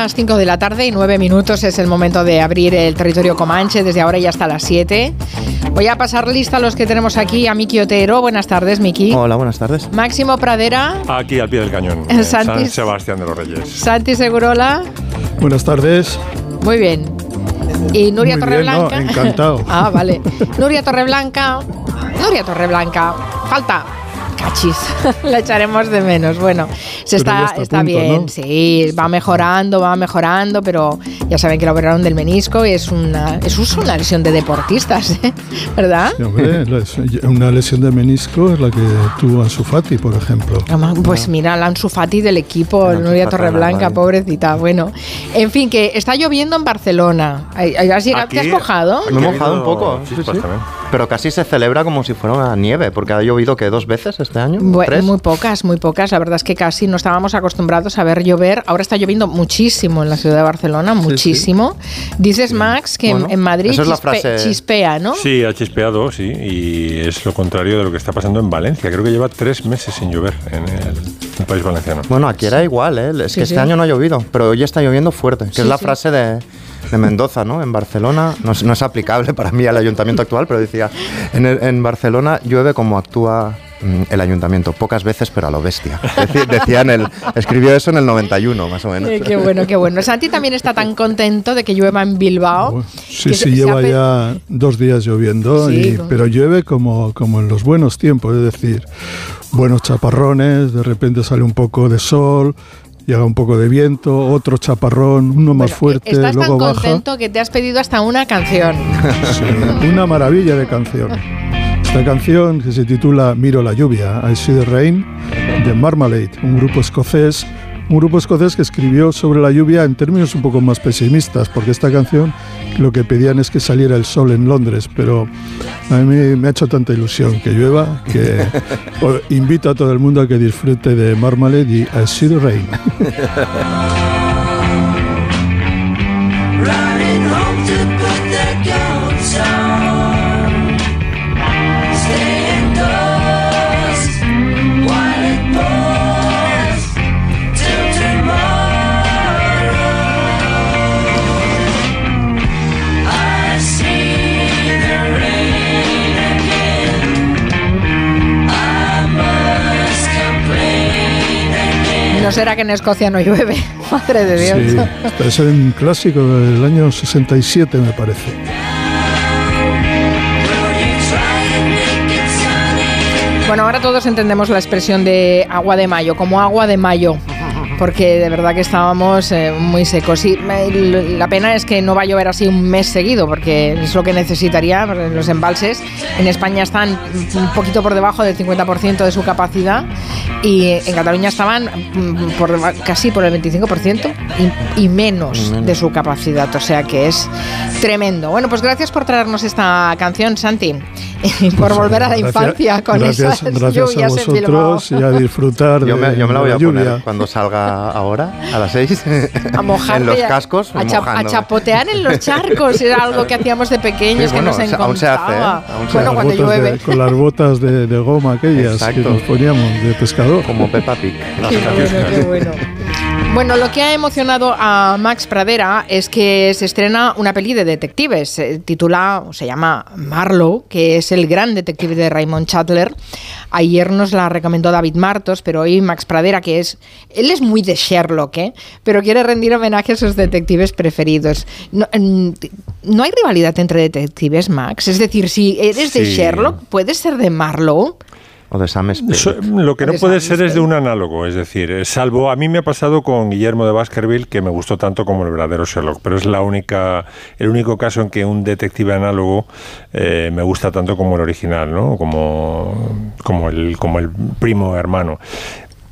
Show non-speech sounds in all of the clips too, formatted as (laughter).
Las 5 de la tarde y 9 minutos es el momento de abrir el territorio Comanche desde ahora y hasta las 7. Voy a pasar lista a los que tenemos aquí a Miki Otero. Buenas tardes, Miki. Hola, buenas tardes. Máximo Pradera. Aquí al pie del cañón. Santi- San Sebastián de los Reyes. Santi Segurola. Buenas tardes. Muy bien. Y Nuria Muy bien, Torreblanca. no, encantado. (laughs) ah, vale. Nuria Torreblanca. Nuria Torreblanca. Falta. Cachis, (laughs) la echaremos de menos. Bueno, se Pero está, está a está punto, bien, ¿no? sí, va mejorando, va mejorando, pero ya saben que lo operaron del menisco y es una, es una lesión de deportistas, ¿eh? (laughs) ¿verdad? Sí, hombre, una lesión de menisco es la que tuvo Ansu Fati, por ejemplo. Pues mira, la Ansu Fati del equipo, La Ansu Nuria Torreblanca, pobrecita. Bueno, en fin, que está lloviendo en Barcelona. ¿has llegado- ¿Te has mojado? Me he mojado un poco, sí, sí. Pero casi se celebra como si fuera una nieve, porque ha llovido que dos veces este año. Muy pocas, muy pocas. La verdad es que casi no estábamos acostumbrados a ver llover. Ahora está lloviendo muchísimo en la ciudad de Barcelona, muchísimo. Dices, Max, que en- Bueno, en, Madrid chispe- frase- chispea, ¿no? Sí, ha chispeado, sí, y es lo contrario de lo que está pasando en Valencia. Creo que lleva tres meses sin llover en el, en el país valenciano. Bueno, aquí era igual, ¿eh? Es Sí, que sí. este año no ha llovido, pero hoy está lloviendo fuerte, que Sí, es la sí. frase de, de Mendoza, ¿no? En Barcelona, no es, no es aplicable para mí al ayuntamiento actual, pero decía, en, el- en Barcelona llueve como actúa mm, el ayuntamiento, pocas veces, pero a lo bestia. Decía en el, escribió eso en el 91, más o menos. Eh, qué bueno, qué bueno. Santi también está tan contento de que llueva en Bilbao. Sí, sí, se- lleva ya dos días lloviendo, Sí, y- con- pero llueve como, como en los buenos tiempos, es decir, buenos chaparrones, de repente sale un poco de sol, llega un poco de viento, otro chaparrón, uno más Bueno, fuerte, Estás luego tan baja. contento que te has pedido hasta una canción. (laughs) Sí, una maravilla de canción. Esta canción que se titula Miro la lluvia, I See the Rain, de Marmalade, un grupo escocés, un grupo escocés que escribió sobre la lluvia en términos un poco más pesimistas, porque esta canción lo que pedían es que saliera el sol en Londres, pero a mí me ha hecho tanta ilusión que llueva que (laughs) invito a todo el mundo a que disfrute de Marmalade y I See the Rain. No será que en Escocia no llueve. (laughs) Madre de Dios. Sí, es un clásico del año 67 me parece. Bueno, ahora todos entendemos la expresión de agua de mayo, como agua de mayo, porque de verdad que estábamos eh, muy secos. Y me- la pena es que no va a llover así un mes seguido, porque es lo que necesitaría. Los embalses en España están un poquito por debajo del 50% de su capacidad y en Cataluña estaban mm, por casi por el 25% y, y menos de su capacidad, o sea que es tremendo. Bueno, pues gracias por traernos esta canción, Santi, (laughs) y por volver a la Gracias- infancia con gracias, esas gracias a lluvias en Bilbao. vosotros y a disfrutar Yo de, me, yo me la voy a lluvia. poner cuando salga ahora, a las 6, (laughs) A mojarte, en los cascos, a, cha- a chapotear en los charcos, era algo que hacíamos de pequeños Sí, que bueno, nos sea, aún se hace, ¿eh? encantaba. Aún se Bueno, cuando llueve. de- con las botas de, de goma aquellas Exacto. que nos poníamos de pescador. como Peppa Pig. Qué bueno, qué bueno. Bueno, lo que ha emocionado a Max Pradera es que se estrena una peli de detectives. Se titula, o se llama Marlowe, que es el gran detective de Raymond Chandler. Ayer nos la recomendó David Martos, pero hoy Max Pradera, que es. Él es muy de Sherlock, ¿eh? Pero quiere rendir homenaje a sus detectives preferidos. No, no hay rivalidad entre detectives, Max. Es decir, si eres de. Sherlock, puedes ser de Marlowe. O de Sam Spade. Lo que no puede ser es de un análogo, es decir, eh, salvo a mí me ha pasado con Guillermo de Baskerville que me gustó tanto como el verdadero Sherlock, pero es la única, el único caso en que un detective análogo eh, me gusta tanto como el original, ¿no? Como, como el, como el primo hermano.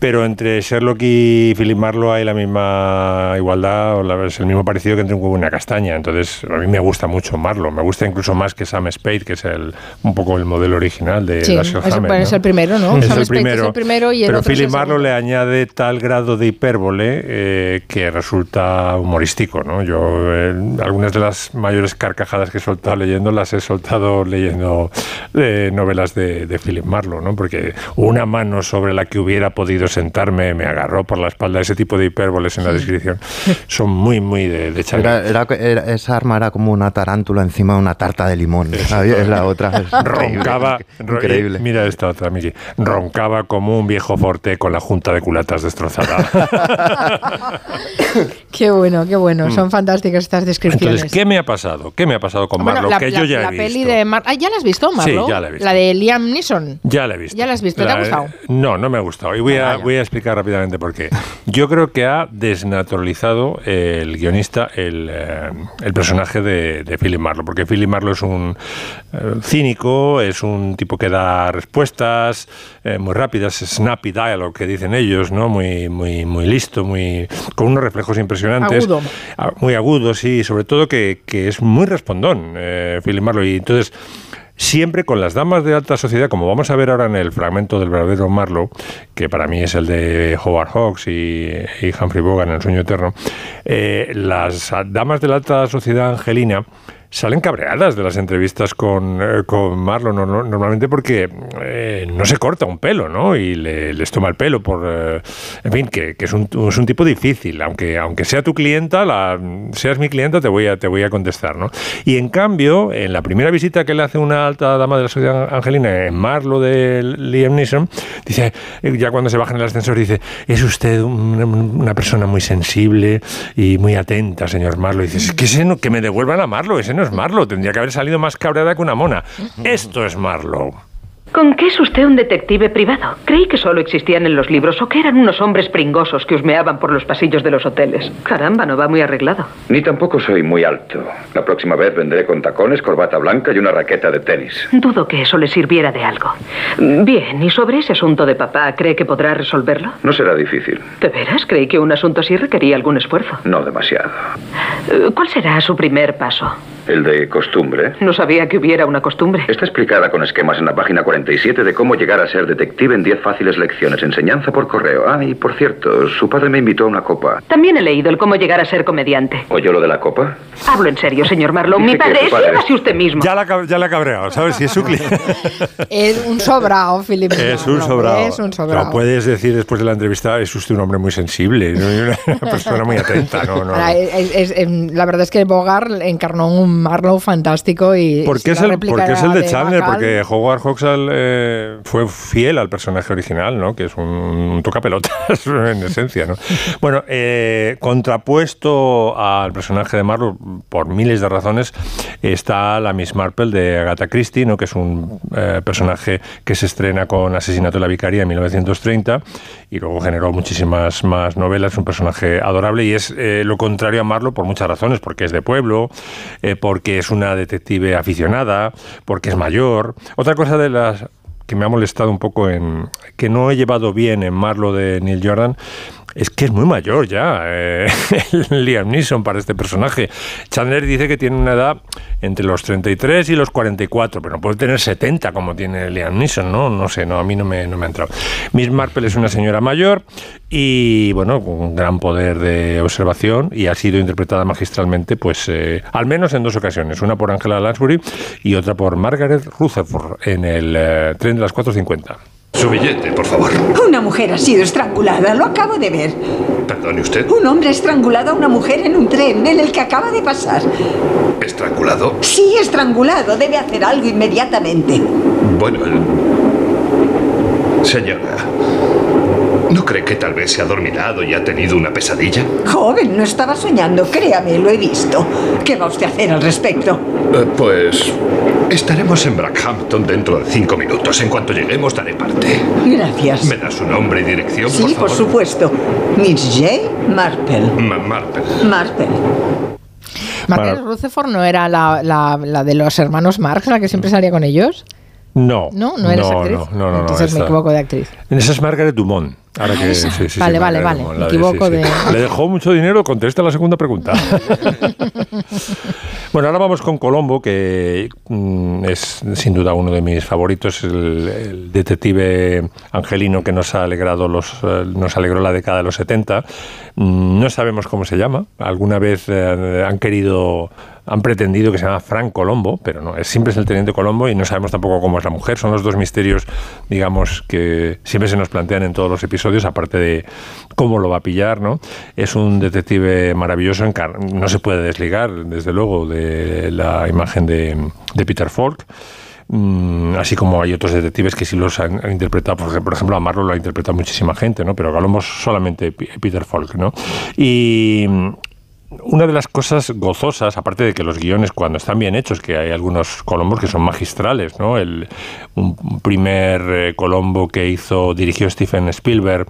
Pero entre Sherlock y Philip Marlowe hay la misma igualdad, o la- es el mismo parecido que entre un huevo y una castaña. Entonces, a mí me gusta mucho Marlowe. Me gusta incluso más que Sam Spade, que es el, un poco el modelo original de Sí, Dashiell es- Hammett, bueno, es ¿no? el primero, ¿no? Es Sam el Spade primero. es el primero y el pero otro Philip Marlowe le añade tal grado de hipérbole eh, que resulta humorístico, ¿no? Yo eh, algunas de las mayores carcajadas que he soltado leyendo las he soltado leyendo eh, novelas de, de Philip Marlowe, ¿no? Porque una mano sobre la que hubiera podido sentarme, me agarró por la espalda, ese tipo de hipérboles en la descripción son muy, muy de, de. Era- era- era- esa arma era como una tarántula encima de una tarta de limón. ¿sabes? Es la otra. es (laughs) Roncaba, increíble. Mira esta otra, Miki. Roncaba como un viejo forte con la junta de culatas destrozada. (laughs) Qué bueno, qué bueno. Son fantásticas estas descripciones. Mm. Entonces, ¿qué me ha pasado? ¿Qué me ha pasado con Bueno, Marlowe? la, que la- yo ya la he visto. peli de Mar ah, ¿Ya la has visto, Marlo? ya la he visto. La de Liam Neeson. Ya la he visto. ¿Ya la has visto? ¿Te ha gustado? No, no me ha gustado. Y voy Ah, a, vaya. Voy a explicar rápidamente por qué. Yo creo que ha desnaturalizado el guionista el, eh, el personaje de, de Philip Marlowe, porque Philip Marlowe es un eh, cínico, es un tipo que da respuestas eh, muy rápidas, snappy dialogue que dicen ellos, ¿no? Muy, muy, muy listo, muy con unos reflejos impresionantes. Agudo. Ah, Muy agudo, sí, sobre todo que, que es muy respondón, eh, Philip Marlowe. Y entonces, siempre con las damas de alta sociedad, como vamos a ver ahora en el fragmento del verdadero Marlowe, que para mí es el de Howard Hawks y, Humphrey Bogart en El sueño eterno, eh, las damas de la alta sociedad angelina salen cabreadas de las entrevistas con, eh, con Marlowe no- no- normalmente porque eh, no se corta un pelo, ¿no? Y le- les toma el pelo por... eh, en fin, que, que es, un, es un tipo difícil. Aunque, aunque sea tu clienta, la, seas mi clienta, te voy, a, te voy a contestar, ¿no? Y en cambio, en la primera visita que le hace una alta dama de la sociedad angelina en Marlowe de Liam Neeson, dice, eh, ya cuando se baja en el ascensor, dice, es usted una, persona muy sensible y muy atenta, señor Marlowe. Y dices, que, no- que me devuelvan a Marlowe, ese no es Marlowe, tendría que haber salido más cabreada que una mona. Esto es Marlowe. ¿Con qué es usted un detective privado? Creí que solo existían en los libros o que eran unos hombres pringosos que husmeaban por los pasillos de los hoteles. Caramba, no va muy arreglado. Ni tampoco soy muy alto. La próxima vez vendré con tacones, corbata blanca y una raqueta de tenis. Dudo que eso le sirviera de algo. Bien, ¿y sobre ese asunto de papá, cree que podrá resolverlo? No será difícil. ¿De veras? Creí que un asunto así requería algún esfuerzo. No demasiado. Eh, ¿Cuál será su primer paso? El de costumbre. No sabía que hubiera una costumbre. Está explicada con esquemas en la página 47 de cómo llegar a ser detective en 10 fáciles lecciones. Enseñanza por correo. Ah, y por cierto, su padre me invitó a una copa. También he leído el cómo llegar a ser comediante. ¿Oyó lo de la copa? Hablo en serio, señor Marlowe. Mi padre es padre- así usted mismo. Ya la, ya la cabreado, ¿sabes? Si es su cliente. (laughs) Es un sobrao, Philip. Es un sobrado. Es un sobrao. Lo puedes decir después de la entrevista, es usted un hombre muy sensible, ¿no? (laughs) Una, persona muy atenta, ¿no? no, no. Ahora, es- es- la verdad es que Bogart encarnó un Marlowe fantástico y Porque es, el, porque es el de Chandler, porque Howard Hawks eh, fue fiel al personaje original, ¿no? Que es un, un tocapelotas (laughs) en esencia, ¿no? Bueno, eh, contrapuesto al personaje de Marlowe, por miles de razones, está la Miss Marple de Agatha Christie, ¿no? Que es un eh, personaje que se estrena con Asesinato de la Vicaria en 1930 y luego generó muchísimas más novelas, un personaje adorable y es lo contrario a Marlowe por muchas razones, porque es de pueblo, eh, porque es una detective aficionada, porque es mayor. Otra cosa de las que me ha molestado un poco en que no he llevado bien en Marlowe de Neil Jordan es que es muy mayor ya eh, (laughs) Liam Neeson para este personaje. Chandler dice que tiene una edad entre los 33 y los 44, pero no puede tener 70 como tiene Liam Neeson, ¿no? No sé, no, a mí no me, no me ha entrado. Miss Marple es una señora mayor y, bueno, con gran poder de observación y ha sido interpretada magistralmente, pues, eh, al menos en dos ocasiones. Una por Angela Lansbury y otra por Margaret Rutherford en el eh, tren de las 4.50. Su billete, por favor. Una mujer ha sido estrangulada, lo acabo de ver. Perdone usted. Un hombre ha estrangulado a una mujer en un tren en el que acaba de pasar. ¿Estrangulado? Sí, estrangulado, debe hacer algo inmediatamente. Bueno, el- señora, ¿no cree que tal vez se ha dormilado y ha tenido una pesadilla? Joven, no estaba soñando, créame, lo he visto. ¿Qué va usted a hacer al respecto? Eh, pues estaremos en Brackhampton dentro de cinco minutos. En cuanto lleguemos daré parte. Gracias. ¿Me da su nombre y dirección, Sí, por por favor? supuesto. Miss J. Marple. Ma- Marple. Marple. Margaret Rutherford no era la, la- la de los hermanos Marx, la que siempre salía con ellos. No. No, no eres no, actriz. No, no, no. no, Entonces me equivoco de actriz. Esa es Margaret Dumont. Ahora que, sí, sí, Vale, vale, vale. Dumont, Me equivoco de- Le dejó mucho dinero, contesta la segunda pregunta. (laughs) bueno, ahora vamos con Colombo, que mm, es sin duda uno de mis favoritos, el, el detective angelino que nos ha alegrado los, eh, nos alegró la década de los 70. Mm, No sabemos cómo se llama. Alguna vez eh, han querido han pretendido que se llama Frank Colombo, pero no, es, siempre es el teniente Colombo y no sabemos tampoco cómo es la mujer. Son los dos misterios, digamos, que siempre se nos plantean en todos los episodios aparte de cómo lo va a pillar, ¿no? Es un detective maravilloso, no se puede desligar, desde luego, de la imagen de, Peter Falk. Mm, así como hay otros detectives que sí los han, interpretado, por ejemplo, a lo ha interpretado muchísima gente, ¿no? Pero hablamos solamente Peter Falk, ¿no? Y una de las cosas gozosas, aparte de que los guiones cuando están bien hechos, que hay algunos Colombos que son magistrales, ¿no? El, un primer eh, Colombo que hizo, dirigió Stephen Spielberg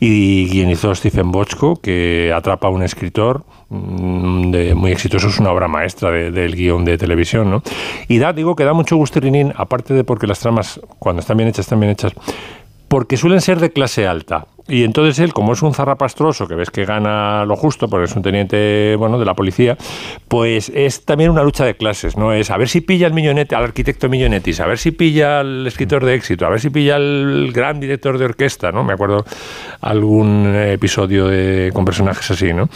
y guionizó Stephen Bochco, que atrapa a un escritor mm, de, muy exitoso, es una obra maestra de- del guion de televisión, ¿no? Y da, digo que da mucho gusto aparte de porque las tramas, cuando están bien hechas, están bien hechas, porque suelen ser de clase alta. Y entonces él, como es un zarrapastroso, que ves que gana lo justo, porque es un teniente bueno de la policía, pues es también una lucha de clases, ¿no? Es a ver si pilla al millonetti, al arquitecto Millonetis, a ver si pilla al escritor de éxito, a ver si pilla al gran director de orquesta, ¿no? Me acuerdo algún episodio de, con personajes así, ¿no?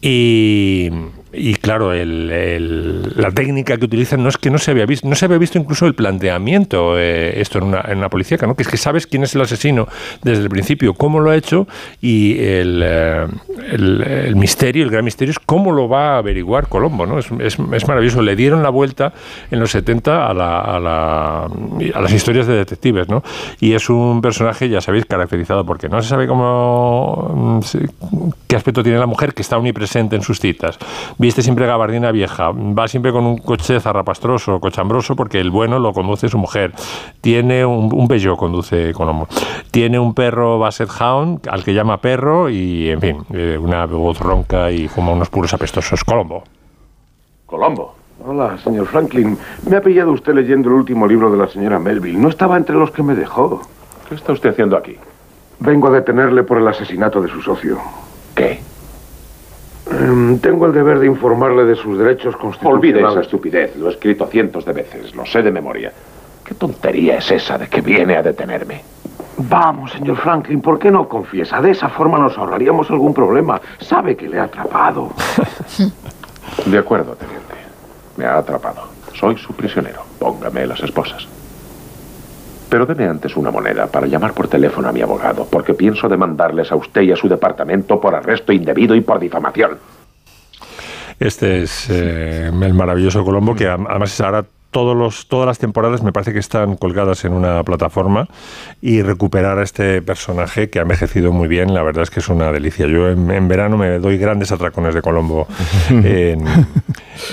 Y, y claro, el- la técnica que utilizan no es que no se había visto, no se había visto incluso el planteamiento, eh, esto en una, en una policíaca, ¿no? Que es que sabes quién es el asesino desde el principio, cómo lo ha hecho y el, eh, misterio, el gran misterio es cómo lo va a averiguar Colombo, ¿no? Es, maravilloso. Le dieron la vuelta en los 70 a, la- a la- a las historias de detectives, ¿no? Y es un personaje, ya sabéis, caracterizado porque no se sabe cómo mm, qué aspecto tiene la mujer que está omnipresente en sus citas. Viste siempre gabardina vieja, va siempre con un coche zarrapastroso, cochambroso, porque el bueno lo conduce su mujer. Tiene un, un Peugeot, conduce Colombo. Tiene un perro Basset Hound, al que llama perro, y en fin, eh, una voz ronca y fuma unos puros apestosos. Colombo. Colombo. Hola, señor Franklin. Me ha pillado usted leyendo el último libro de la señora Melville. No estaba entre los que me dejó. ¿Qué está usted haciendo aquí? Vengo a detenerle por el asesinato de su socio. ¿Qué? Em, tengo el deber de informarle de sus derechos constitucionales. Olvide esa estupidez. Lo he escrito cientos de veces. Lo sé de memoria. ¿Qué tontería es esa de que viene a detenerme? Vamos, señor Franklin, ¿por qué no confiesa? De esa forma nos ahorraríamos algún problema. Sabe que le ha atrapado. (laughs) De acuerdo, teniente. Me ha atrapado. Soy su prisionero. Póngame las esposas. Pero deme antes una moneda para llamar por teléfono a mi abogado, porque pienso demandarles a usted y a su departamento por arresto indebido y por difamación. Este es eh, el maravilloso Colombo, que además es ahora todos los, todas las temporadas me parece que están colgadas en una plataforma y recuperar a este personaje que ha envejecido muy bien, la verdad es que es una delicia. Yo en, en verano me doy grandes atracones de Colombo (laughs) en,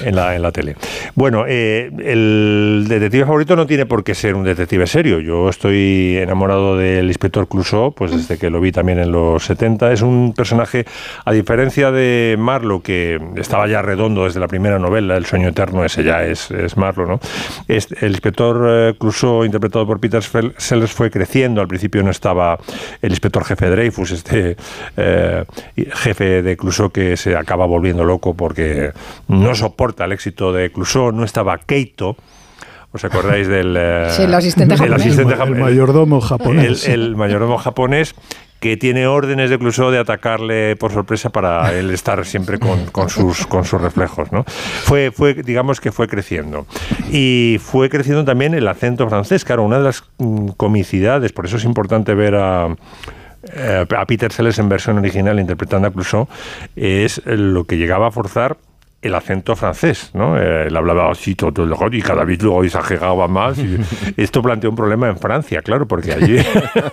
en la, en la tele. Bueno, eh, el detective favorito no tiene por qué ser un detective serio. Yo estoy enamorado del inspector Clouseau, pues desde que lo vi también en los 70. Es un personaje, a diferencia de Marlowe, que estaba ya redondo desde la primera novela, El sueño eterno, ese ya es, es Marlowe, ¿no? Es- el inspector eh, Clouseau, interpretado por Peter Sellers, fue creciendo. Al principio no estaba el inspector jefe Dreyfus, este eh, jefe de Clouseau que se acaba volviendo loco porque no soporta el éxito de Clouseau. No estaba Keito. ¿Os acordáis del eh, Sí, el asistente el japonés. asistente El jap- mayordomo japonés. el, el mayordomo japonés que tiene órdenes de Clouseau de atacarle por sorpresa para él estar siempre con, con sus, con sus reflejos. ¿no? Fue, fue, digamos que fue creciendo. Y fue creciendo también el acento francés. Claro, una de las mm, comicidades, por eso es importante ver a, eh, a Peter Sellers en versión original interpretando a Clouseau, es lo que llegaba a forzar el acento francés, ¿no? Eh, él hablaba así todo el rato y cada vez luego exageraba más. y (laughs) esto planteó un problema en Francia, claro, porque allí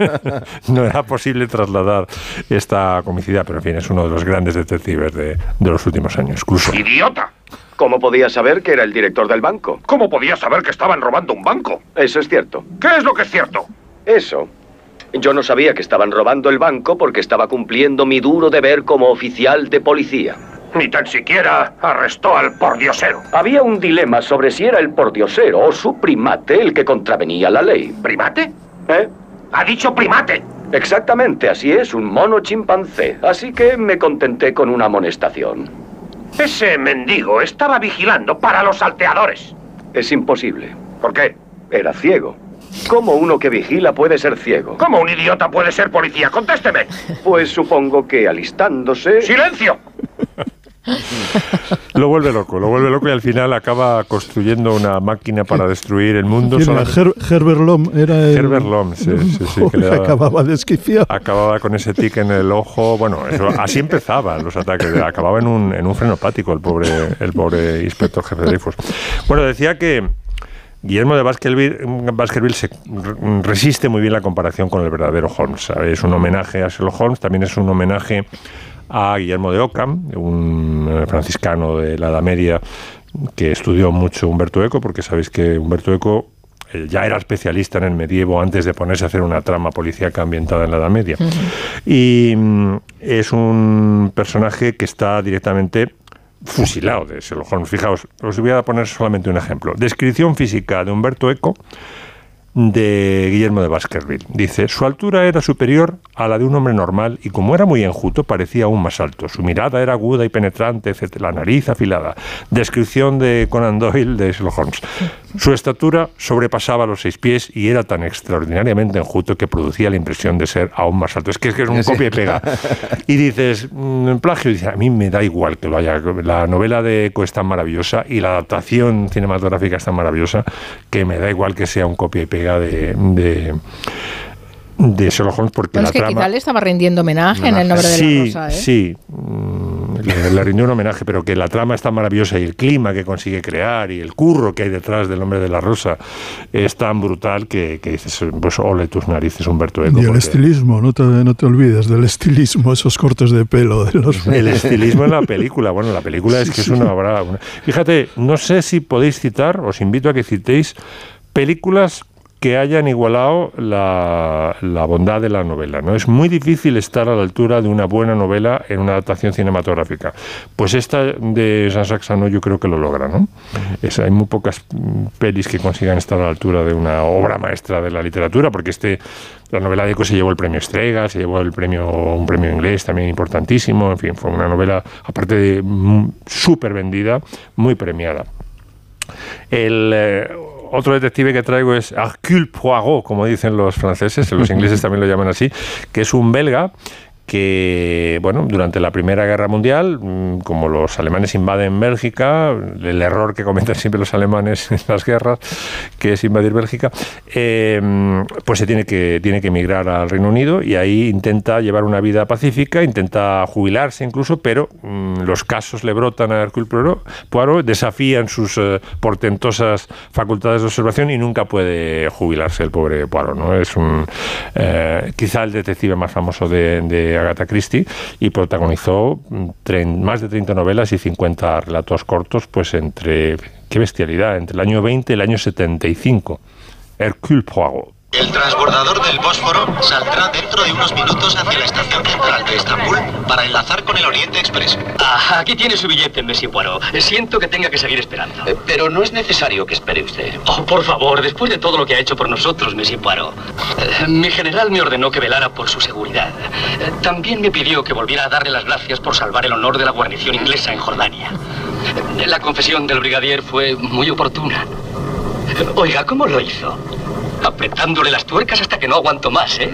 (laughs) no era posible trasladar esta comicidad, pero en fin, es uno de los grandes detectives de, de los últimos años, incluso. ¡Idiota! ¿Cómo podía saber que era el director del banco? ¿Cómo podía saber que estaban robando un banco? Eso es cierto. ¿Qué es lo que es cierto? Eso. Yo no sabía que estaban robando el banco porque estaba cumpliendo mi duro deber como oficial de policía. Ni tan siquiera arrestó al pordiosero. Había un dilema sobre si era el pordiosero o su primate el que contravenía la ley. ¿Primate? ¿Eh? Ha dicho primate. Exactamente, así es, un mono chimpancé. Así que me contenté con una amonestación. Ese mendigo estaba vigilando para los salteadores. Es imposible. ¿Por qué? Era ciego. ¿Cómo uno que vigila puede ser ciego? ¿Cómo un idiota puede ser policía? Contésteme. Pues supongo que alistándose... ¡Silencio! (laughs) Lo vuelve loco, lo vuelve loco y al final acaba construyendo una máquina para destruir el mundo. Her- Herbert Lom era el... Herbert Lom, sí, (laughs) sí, sí, que le daba- acababa desquiciado. acababa con ese tic en el ojo. Bueno, eso- así empezaban los ataques. Acababa en un, en un frenopático el pobre, el pobre inspector jefe de Dreyfus. Bueno, decía que Guillermo de Baskerville, Baskerville se re- resiste muy bien la comparación con el verdadero Holmes. Es un homenaje a Sherlock Holmes, también es un homenaje a Guillermo de Ockham, un eh, franciscano de la Edad Media que estudió mucho Humberto Eco, porque sabéis que Humberto Eco eh, ya era especialista en el medievo antes de ponerse a hacer una trama policíaca ambientada en la Edad Media. Y mm, es un personaje que está directamente fusilado de Sherlock Holmes. Fijaos, os voy a poner solamente un ejemplo. Descripción física de Humberto Eco de Guillermo de Baskerville. Dice, su altura era superior a la de un hombre normal y como era muy enjuto parecía aún más alto. Su mirada era aguda y penetrante, etc. la nariz afilada. Descripción de Conan Doyle de Sherlock Holmes. Su estatura sobrepasaba los seis pies y era tan extraordinariamente enjuto que producía la impresión de ser aún más alto. Es que es, que es un Sí. copia y pega. (laughs) Y dices, mm, plagio, dice, a mí me da igual que lo haya. La novela de Eco es tan maravillosa y la adaptación cinematográfica es tan maravillosa que me da igual que sea un copia y pega de, de, de Sherlock Holmes porque la es que trama... quizá le estaba rindiendo homenaje en el nombre de sí, la rosa, ¿eh? Sí, mm, le, le rindió un homenaje, pero que la trama es tan maravillosa y el clima que consigue crear y el curro que hay detrás del nombre de la rosa es tan brutal que, que dices, pues ole tus narices, Humberto Eco. Y el porque- estilismo, no te, no te olvides del estilismo, esos cortes de pelo de los... El estilismo en la película. Bueno, la película es que es una obra. una- Fíjate, no sé si podéis citar, os invito a que citéis películas que hayan igualado la, la bondad de la novela. ¿no? Es muy difícil estar a la altura de una buena novela en una adaptación cinematográfica. Pues esta de Jean Saxano yo creo que lo logra. ¿no? Es- hay muy pocas pelis que consigan estar a la altura de una obra maestra de la literatura, porque este la novela de Eco se llevó el premio Estrega, se llevó el premio, un premio inglés también importantísimo, en fin, fue una novela, aparte de mm, súper vendida, muy premiada. El eh, otro detective que traigo es Hercule Poirot, como dicen los franceses, los ingleses también lo llaman así, que es un belga que, bueno, durante la Primera Guerra Mundial, mm, como los alemanes invaden Bélgica, el error que cometen (laughs) siempre los alemanes en las guerras, que es invadir Bélgica, eh, pues se tiene que, tiene que emigrar al Reino Unido y ahí intenta llevar una vida pacífica, intenta jubilarse incluso, pero mm, los casos le brotan a Hercule Poirot, desafían sus eh, portentosas facultades de observación y nunca puede jubilarse el pobre Poirot, ¿no? Es un, eh, quizá el detective más famoso de, de Agatha Christie y protagonizó mm, más de 30 novelas y 50 relatos cortos, pues entre, qué bestialidad, entre el año 20 y el año 75. Hercule Poirot. El transbordador del Bósforo saldrá dentro de unos minutos hacia la estación central de Estambul para enlazar con el Oriente Express. Ah, aquí tiene su billete, Messi Poirot. Siento que tenga que seguir esperando. Eh, Pero no es necesario que espere usted. Oh, por favor, después de todo lo que ha hecho por nosotros, Messi Poirot. Eh, mi general me ordenó que velara por su seguridad. Eh, también me pidió que volviera a darle las gracias por salvar el honor de la guarnición inglesa en Jordania. Eh, La confesión del brigadier fue muy oportuna. Oiga, ¿cómo lo hizo? Apretándole las tuercas hasta que no aguanto más, ¿eh?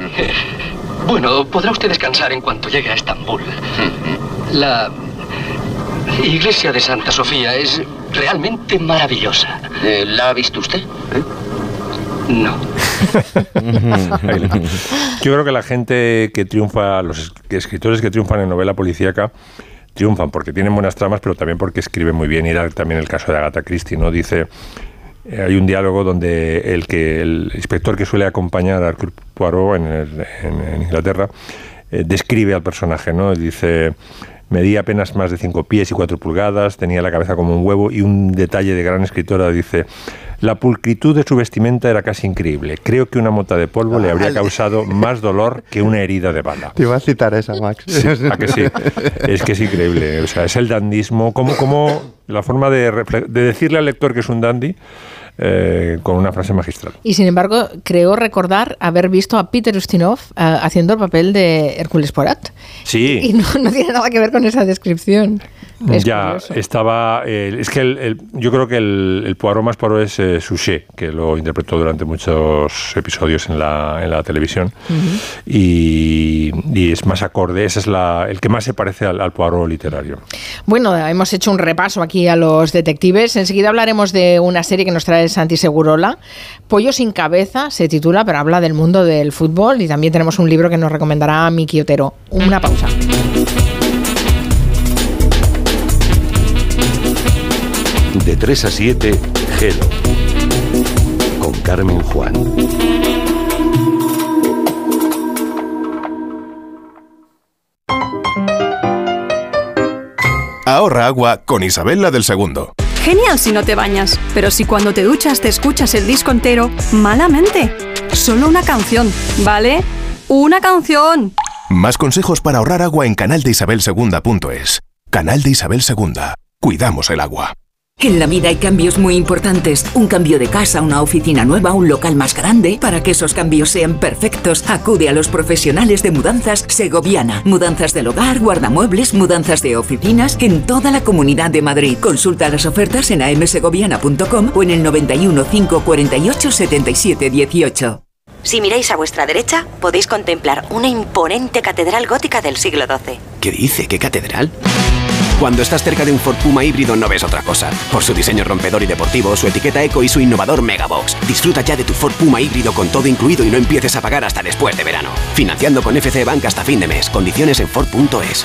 Bueno, podrá usted descansar en cuanto llegue a Estambul. La iglesia de Santa Sofía es realmente maravillosa. Eh, ¿La ha visto usted? No. (laughs) Yo creo que la gente que triunfa, los escritores que triunfan en novela policíaca, triunfan porque tienen buenas tramas, pero también porque escriben muy bien. Y era también el caso de Agatha Christie, ¿no? Dice, eh, hay un diálogo donde el que el inspector que suele acompañar a Hercule Poirot en, el- en- en Inglaterra eh, describe al personaje, ¿no? Dice, medía apenas más de 5 pies y 4 pulgadas, tenía la cabeza como un huevo y un detalle de gran escritora dice, la pulcritud de su vestimenta era casi increíble. Creo que una mota de polvo le habría causado más dolor que una herida de bala. Te iba a citar esa, Max. Sí, ¿a que sí? Es que es increíble. O sea, es el dandismo. Como, como la forma de decirle al lector que es un dandy eh, con una frase magistral. Y sin embargo, creo recordar haber visto a Peter Ustinov eh, haciendo el papel de Hércules Porat. Sí. Y no, no tiene nada que ver con esa descripción. Es ya curioso. estaba. eh, es que el- el- yo creo que el, el Poirot más Poirot es eh, Suchet, que lo interpretó durante muchos episodios en la, en la televisión. y, y es más acorde. Ese es la, el que más se parece al, al Poirot literario. Bueno, hemos hecho un repaso aquí a los detectives. Enseguida hablaremos de una serie que nos trae Santi Segurola. Pollo sin cabeza se titula, pero habla del mundo del fútbol. Y también tenemos un libro que nos recomendará Miki Otero. Una pausa. De 3 a 7, Gelo. Con Carmen Juan. Ahorra agua con Isabel la del Segundo. Genial si no te bañas, pero si cuando te duchas te escuchas el disco entero, malamente. Solo una canción, ¿vale? ¡Una canción! Más consejos para ahorrar agua en canaldeisabelsegunda.es. Canal de Isabel Segunda. Cuidamos el agua. En la vida hay cambios muy importantes. Un cambio de casa, una oficina nueva, un local más grande. Para que esos cambios sean perfectos, acude a los profesionales de mudanzas Segoviana. Mudanzas del hogar, guardamuebles, mudanzas de oficinas en toda la comunidad de Madrid. Consulta las ofertas en amsegoviana.com o en el 91 548 77 18. Si miráis a vuestra derecha, podéis contemplar una imponente catedral gótica del siglo XII. ¿Qué dice? ¿Qué catedral? Cuando estás cerca de un Ford Puma híbrido no ves otra cosa. Por su diseño rompedor y deportivo, su etiqueta eco y su innovador Megabox. Disfruta ya de tu Ford Puma híbrido con todo incluido y no empieces a pagar hasta después de verano. Financiando con FC Bank hasta fin de mes. Condiciones en Ford.es.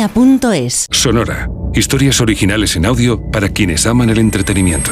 Sonora. Historias originales en audio para quienes aman el entretenimiento.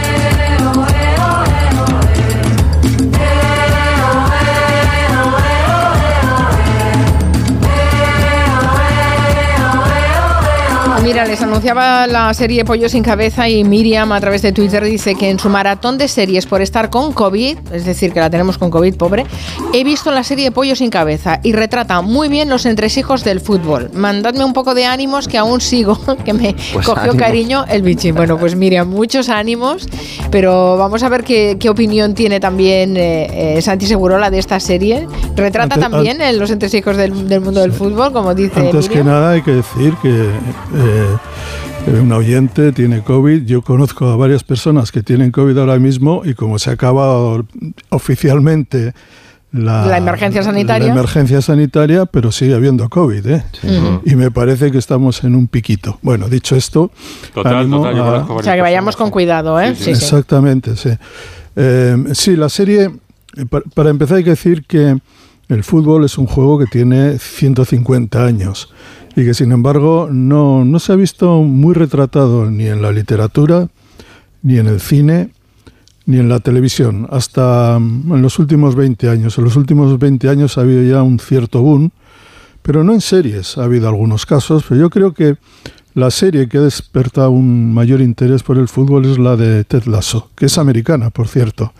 Mira, les anunciaba la serie Pollo sin cabeza y Miriam a través de Twitter dice que en su maratón de series por estar con COVID, es decir, que la tenemos con COVID, pobre, he visto la serie Pollo sin cabeza y retrata muy bien los entresijos del fútbol. Mandadme un poco de ánimos que aún sigo, (laughs) que me Pues cogió ánimos. cariño el bichín. Bueno, pues Miriam, muchos ánimos, pero vamos a ver qué, qué opinión tiene también eh, eh, Santi Segurola de esta serie. Retrata Ante- también los entresijos del, del mundo del fútbol, como dice Antes que nada hay que decir que eh, un oyente tiene COVID. Yo conozco a varias personas que tienen COVID ahora mismo y como se ha acabado oficialmente la, La emergencia sanitaria. la emergencia sanitaria, pero sigue habiendo COVID. ¿eh? Y me parece que estamos en un piquito. Bueno, dicho esto, Total, total, a- O sea, que vayamos con cuidado, ¿eh? Sí, sí. Exactamente, sí. Eh, sí, la serie, eh, pa- para empezar hay que decir que el fútbol es un juego que tiene 150 años y que sin embargo no, no se ha visto muy retratado ni en la literatura, ni en el cine, ni en la televisión. Hasta mm, en los últimos 20 años. En los últimos 20 años ha habido ya un cierto boom, pero no en series. Ha habido algunos casos, pero yo creo que la serie que ha despertado un mayor interés por el fútbol es la de Ted Lasso, que es americana, por cierto,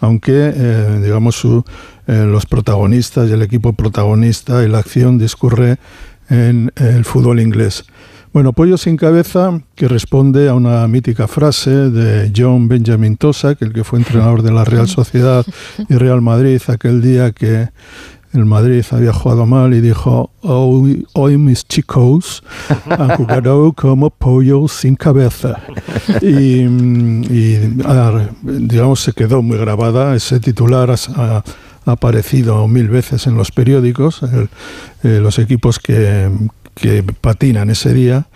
aunque, eh, digamos, su, eh, los protagonistas y el equipo protagonista y la acción discurre en el fútbol inglés. Bueno, Pollo sin cabeza, que responde a una mítica frase de John Benjamin Tosak, el que fue entrenador de la Real Sociedad y Real Madrid aquel día que el Madrid había jugado mal y dijo, hoy, hoy mis chicos han jugado como pollo sin cabeza. Y, y, digamos, se quedó muy grabada, ese titular ha, aparecido mil veces en los periódicos, eh, los equipos que, que patinan ese día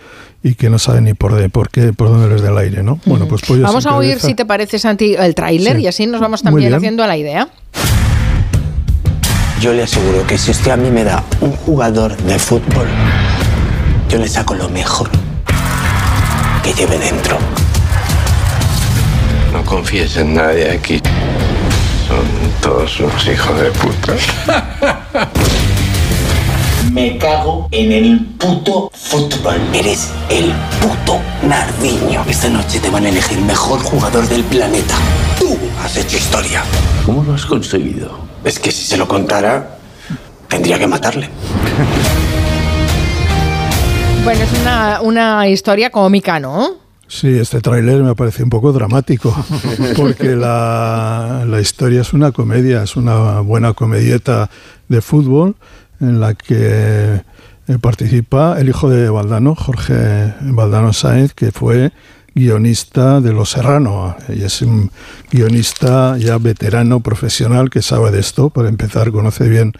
y que no saben ni por, de, por qué, por dónde les da el aire, ¿no? Bueno, pues pollo Vamos a oír, si te parece, Santi, el tráiler y así nos vamos también haciendo la idea. Yo le aseguro que si usted a mí me da un jugador de fútbol, yo le saco lo mejor que lleve dentro. No confíes en nadie aquí. Son todos unos hijos de puta. Me cago en el puto fútbol. Eres el puto Nardiño. Esta noche te van a elegir mejor jugador del planeta. Tú has hecho historia. ¿Cómo lo has conseguido? Es que si se lo contara, tendría que matarle. Bueno, es una, una historia cómica, ¿no? Sí, este tráiler me parece un poco dramático, (laughs) porque la, la, historia es una comedia, es una buena comedieta de fútbol en la que eh, participa el hijo de Valdano, Jorge Valdano Sáenz, que fue guionista de Los Serrano y es un guionista ya veterano, profesional, que sabe de esto. Para empezar, conoce bien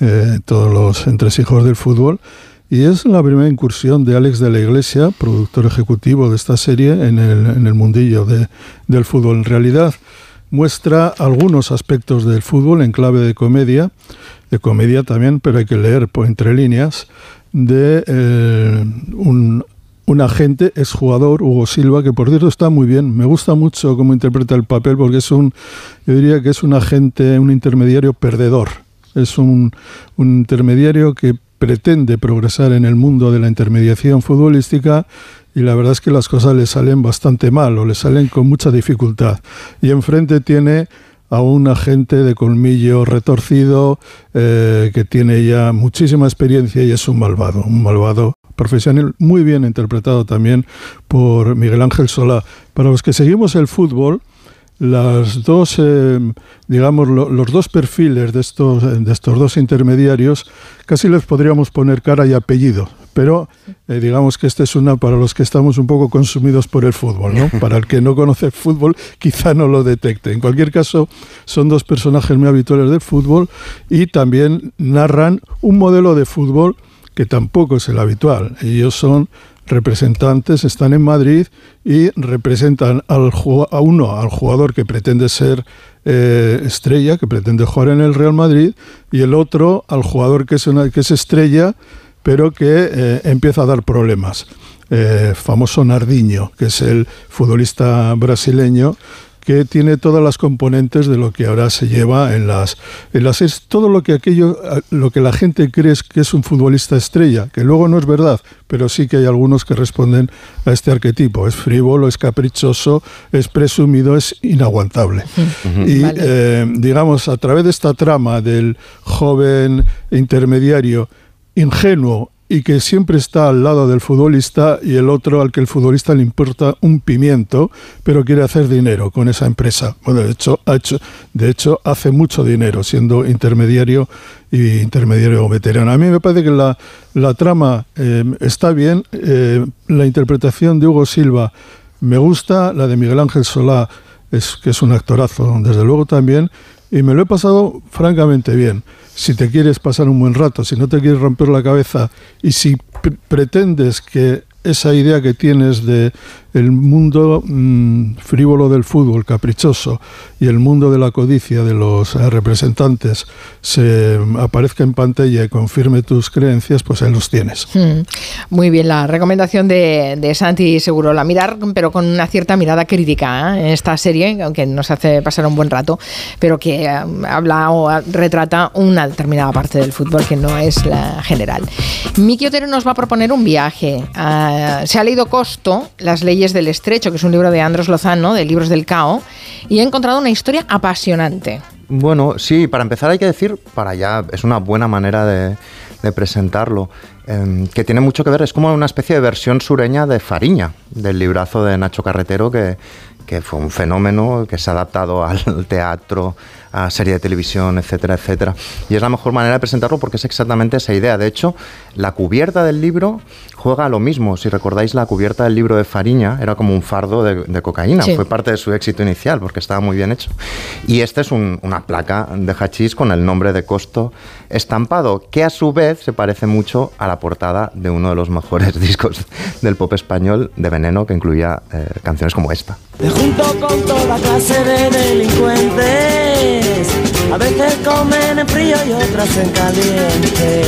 eh, todos los entresijos del fútbol. Y es la primera incursión de Alex de la Iglesia, productor ejecutivo de esta serie, en el, en el mundillo de, del fútbol. En realidad muestra algunos aspectos del fútbol en clave de comedia, de comedia también, pero hay que leer por entre líneas, de eh, un un agente, es jugador, Hugo Silva, que por cierto está muy bien. Me gusta mucho cómo interpreta el papel porque es un, yo diría que es un agente, un intermediario perdedor. Es un intermediario que pretende progresar en el mundo de la intermediación futbolística y la verdad es que las cosas le salen bastante mal o le salen con mucha dificultad. Y enfrente tiene a un agente de colmillo retorcido eh, que tiene ya muchísima experiencia y es un malvado, un malvado profesional muy bien interpretado también por Miguel Ángel Solá. Para los que seguimos el fútbol, las dos, eh, digamos, los dos perfiles de estos, de estos dos intermediarios, casi les podríamos poner cara y apellido, pero eh, digamos que esta es una para los que estamos un poco consumidos por el fútbol, ¿no? (laughs) Para el que no conoce fútbol, quizá no lo detecte. En cualquier caso, son dos personajes muy habituales del fútbol y también narran un modelo de fútbol que tampoco es el habitual. Ellos son representantes, están en Madrid y representan al, a uno, al jugador que pretende ser eh, estrella, que pretende jugar en el Real Madrid, y el otro al jugador que es, que es estrella, pero que eh, empieza a dar problemas. Eh, famoso Nardiño, que es el futbolista brasileño que tiene todas las componentes de lo que ahora se lleva en las, en las es todo lo que aquello lo que la gente cree que es un futbolista estrella, que luego no es verdad, pero sí que hay algunos que responden a este arquetipo. Es frívolo, es caprichoso, es presumido, es inaguantable. Y eh, digamos, a través de esta trama del joven intermediario ingenuo y que siempre está al lado del futbolista y el otro al que el futbolista le importa un pimiento, pero quiere hacer dinero con esa empresa. Bueno, de hecho, ha hecho, de hecho hace mucho dinero siendo intermediario y intermediario veterano. A mí me parece que la, la trama eh, está bien, eh, la interpretación de Hugo Silva me gusta, la de Miguel Ángel Solá es que es un actorazo, desde luego también, y me lo he pasado francamente bien si te quieres pasar un buen rato, si no te quieres romper la cabeza y si pretendes que esa idea que tienes de el mundo mm, frívolo del fútbol, caprichoso, y el mundo de la codicia de los eh, representantes se aparezca en pantalla y confirme tus creencias, pues ahí los tienes. Mm. Muy bien, la recomendación de, de Santi la mirar, pero con una cierta mirada crítica ¿eh? en esta serie, aunque nos hace pasar un buen rato, pero que eh, habla o retrata una determinada parte del fútbol que no es la general. Miki Otero nos va a proponer un viaje. Ah, se ha leído Costo, Las leyes del estrecho, que es un libro de Andros Lozano, de Libros del Cao, y ha encontrado una historia apasionante. Bueno, sí, para empezar hay que decir, para ya es una buena manera de, presentarlo, em, que tiene mucho que ver, es como una especie de versión sureña de Fariña, del librazo de Nacho Carretero, que fue un fenómeno que se ha adaptado al teatro, a serie de televisión, etcétera, etcétera. Y es la mejor manera de presentarlo porque es exactamente esa idea. De hecho, la cubierta del libro juega lo mismo. Si recordáis, la cubierta del libro de Fariña era como un fardo de, cocaína. Fue parte de su éxito inicial porque estaba muy bien hecho. Y esta es una placa de hachís con el nombre de Costo estampado, que a su vez se parece mucho a la portada de uno de los mejores (laughs) discos del pop español de Veneno, que incluía eh, canciones como esta. junto con toda clase de delincuentes, a veces comen en frío y otras en caliente.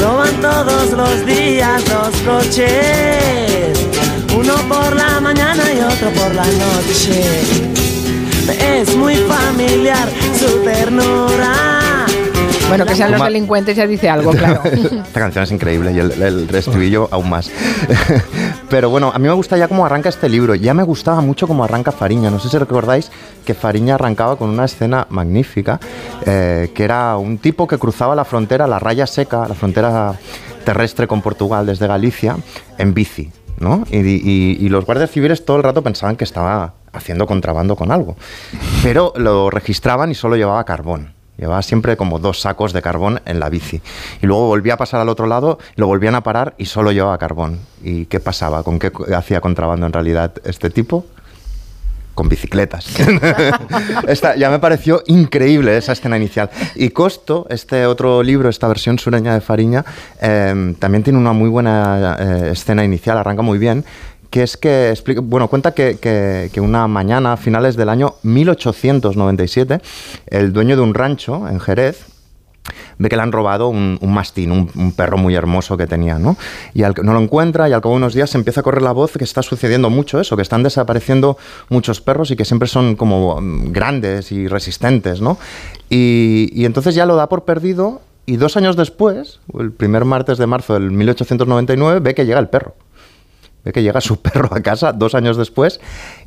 Roban todos los días dos coches, uno por la mañana y otro por la noche. Es muy familiar su ternura bueno, que sean los delincuentes ya dice algo, (laughs) claro. Esta canción es increíble y el, el estribillo aún más. (laughs) Pero bueno, a mí me gusta ya cómo arranca este libro. Ya me gustaba mucho cómo arranca Fariña. No sé si recordáis que Fariña arrancaba con una escena magnífica, eh, que era un tipo que cruzaba la frontera, la raya seca, la frontera terrestre con Portugal desde Galicia, en bici. ¿no? y los guardias civiles todo el rato pensaban que estaba haciendo contrabando con algo. Pero lo registraban y solo llevaba carbón. Llevaba siempre como dos sacos de carbón en la bici. Y luego volvía a pasar al otro lado, lo volvían a parar y solo llevaba carbón. ¿Y qué pasaba? ¿Con qué hacía contrabando en realidad este tipo? Con bicicletas. (laughs) esta, ya me pareció increíble esa escena inicial. Y Costo, este otro libro, esta versión sureña de Fariña, eh, también tiene una muy buena eh, escena inicial, arranca muy bien que es que bueno, cuenta que, una mañana a finales del año 1897, el dueño de un rancho en Jerez, ve que le han robado un, mastín, un, perro muy hermoso que tenía, ¿no? Y al, no lo encuentra y al cabo de unos días se empieza a correr la voz que está sucediendo mucho eso, que están desapareciendo muchos perros y que siempre son como mm, grandes y resistentes, ¿no? Y, y entonces ya lo da por perdido y dos años después, el primer martes de marzo del 1899, ve que llega el perro. Ve que llega su (laughs) perro a casa dos años después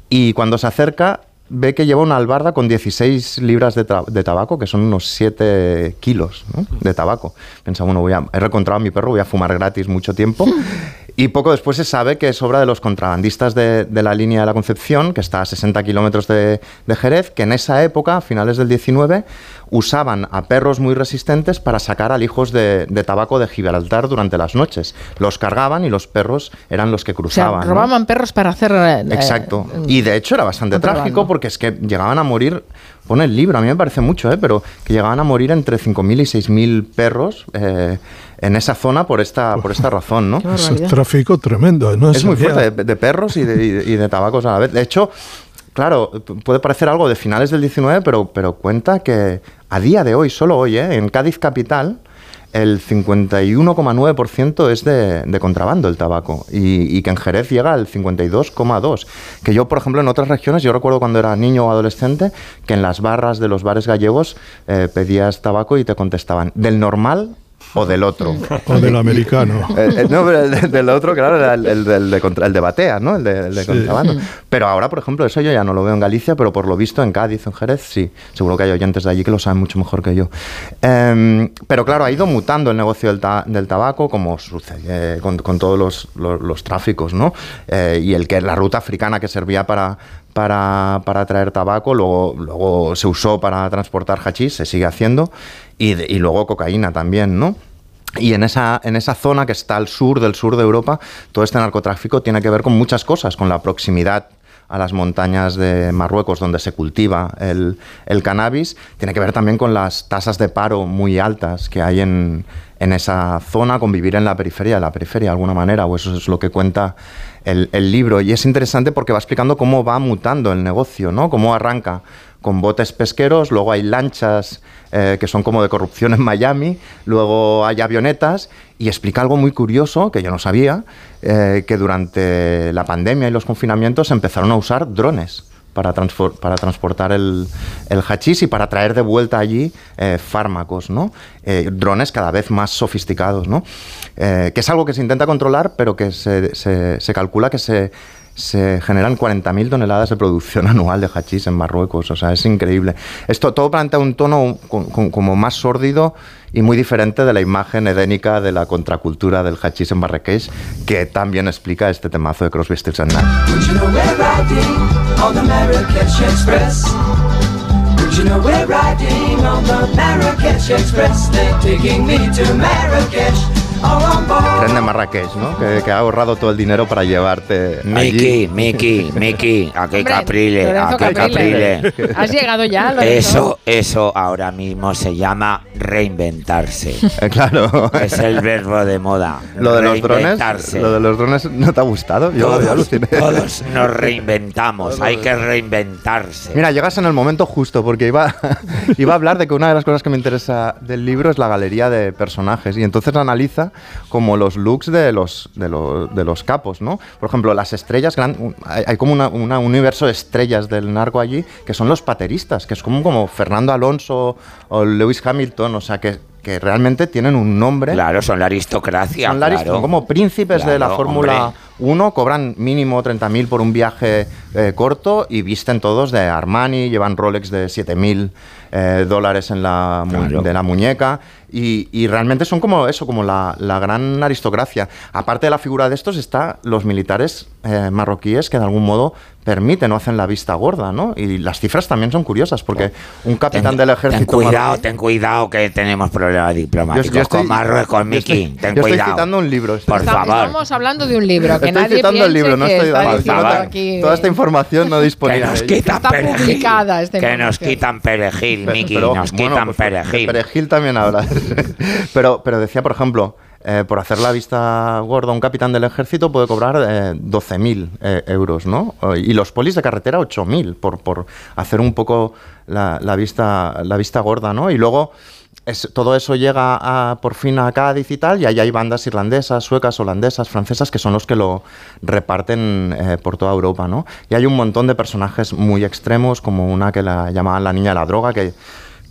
y cuando se acerca ve que lleva una albarda con 16 libras de, tabaco, que son unos 7 kilos de tabaco. Pensa, bueno, voy a, he encontrado a mi perro, voy a fumar gratis mucho tiempo. (laughs) Y poco después se sabe que es obra de los contrabandistas de, la línea de la Concepción, que está a 60 kilómetros de, Jerez, que en esa época, a finales del 19, usaban a perros muy resistentes para sacar alijos de, de tabaco de Gibraltar durante las noches. Los cargaban y los perros eran los que cruzaban. O sea, robaban perros para hacer... Eh, Exacto. y de hecho era bastante trágico porque es que llegaban a morir pone el libro, a mí me parece mucho, ¿eh? pero que llegaban a morir entre 5.000 y 6.000 perros eh, en esa zona por esta, por esta razón. ¿no? (laughs) Es un tráfico tremendo. ¿no? Es muy fuerte, de, perros y de, y de tabacos a la vez. De hecho, claro, puede parecer algo de finales del 19, pero, pero cuenta que a día de hoy, solo hoy, ¿eh? en Cádiz capital, el 51,9% es de, contrabando el tabaco y, que en Jerez llega al 52,2%. Que yo, por ejemplo, en otras regiones, yo recuerdo cuando era niño o adolescente, que en las barras de los bares gallegos eh, pedías tabaco y te contestaban, del normal o del otro. O del americano. (laughs) Eh, eh, no, pero el, del otro, claro, el, el, de, el de batea, ¿no? El de, contrabando. Pero ahora, por ejemplo, eso yo ya no lo veo en Galicia, pero por lo visto en Cádiz, en Jerez, sí. Seguro que hay oyentes de allí que lo saben mucho mejor que yo. Em, pero claro, ha ido mutando el negocio del, tabaco, como sucede con, todos los, los, tráficos, ¿no? Eh, y el que la ruta africana que servía para, para, para, traer tabaco, luego, luego se usó para transportar hachís, se sigue haciendo, y, y luego cocaína también, ¿no? Y en esa, en esa zona que está al sur del sur de Europa, todo este narcotráfico tiene que ver con muchas cosas, con la proximidad a las montañas de Marruecos donde se cultiva el, el cannabis, tiene que ver también con las tasas de paro muy altas que hay en, en esa zona, con vivir en la periferia de la periferia de alguna manera, o eso es lo que cuenta el, el libro. Y es interesante porque va explicando cómo va mutando el negocio, ¿no? Cómo arranca con botes pesqueros, luego hay lanchas eh, que son como de corrupción en Miami, luego hay avionetas y explica algo muy curioso que yo no sabía, eh, que durante la pandemia y los confinamientos empezaron a usar drones para, para transportar el, el hachís y para traer de vuelta allí eh, fármacos, ¿no? Eh, drones cada vez más sofisticados, ¿no? Eh, que es algo que se intenta controlar, pero que se, se- calcula que se, se generan 40.000 toneladas de producción (laughs) anual de hachís en Marruecos, o sea, es increíble. Esto todo plantea un tono como más sórdido y muy diferente de la imagen edénica de la contracultura del hachís en Marrakech, que también explica este temazo de Crosby, Stills and Nash. Tren de Marrakech, ¿no? Que, que ha ahorrado todo el dinero para llevarte Miki. Miki, Miki, a qué caprile, a qué Caprile. (laughs) ¿Has llegado ya, Lorenzo? Eso, eso ahora mismo se llama reinventarse. (laughs) Eh, claro. Es el verbo de moda. Lo de los drones, lo de los drones no te ha gustado. Yo, Todos, todos (laughs) nos reinventamos, hay que reinventarse. Mira, llegas en el momento justo porque iba, iba a hablar de que una de las cosas que me interesa del libro es la galería de personajes y entonces analiza como los looks de los, de los, de los capos, ¿no? Por ejemplo, las estrellas, gran- hay, hay como una- una- un universo de estrellas del narco allí que son los pateristas, que es como, como Fernando Alonso o Lewis Hamilton, o sea, que, que realmente tienen un nombre. Claro, son la aristocracia. Son, la arist- claro. son como príncipes de la Fórmula hombre. 1, cobran mínimo 30.000 por un viaje eh, corto y visten todos de Armani, llevan Rolex de 7.000 eh, dólares en la Claro. de la muñeca y, y realmente son como eso, como la, la gran aristocracia. Aparte de la figura de estos está los militares eh, marroquíes que de algún modo permiten o hacen la vista gorda, ¿no? Y las cifras también son curiosas porque un capitán del ejército Ten cuidado, marroquí- ten cuidado que tenemos problemas diplomáticos Yo- yo estoy- con Marruecos, Miki. estoy- ten yo estoy cuidado. citando un libro. Por Está- favor. Estamos hablando de un libro, que Estoy nadie citando el libro, no estoy dando toda- aquí- toda esta información no (laughs) disponible. Que nos quitan perejil. Que nos quitan perejil, Miki. nos bueno, quitan pues, perejil. Perejil también habla. (laughs) pero, pero decía, por ejemplo, eh, por hacer la vista gorda, un capitán del ejército puede cobrar eh, 12.000 eh, euros, ¿no? Y los polis de carretera 8.000 por, por hacer un poco la, la vista, la vista gorda, ¿no? Y luego es- todo eso llega a, por fin a Cádiz y tal, y ahí hay bandas irlandesas, suecas, holandesas, francesas, que son los que lo reparten eh, por toda Europa, ¿no? Y hay un montón de personajes muy extremos, como una que la llamaban la niña de la droga, que,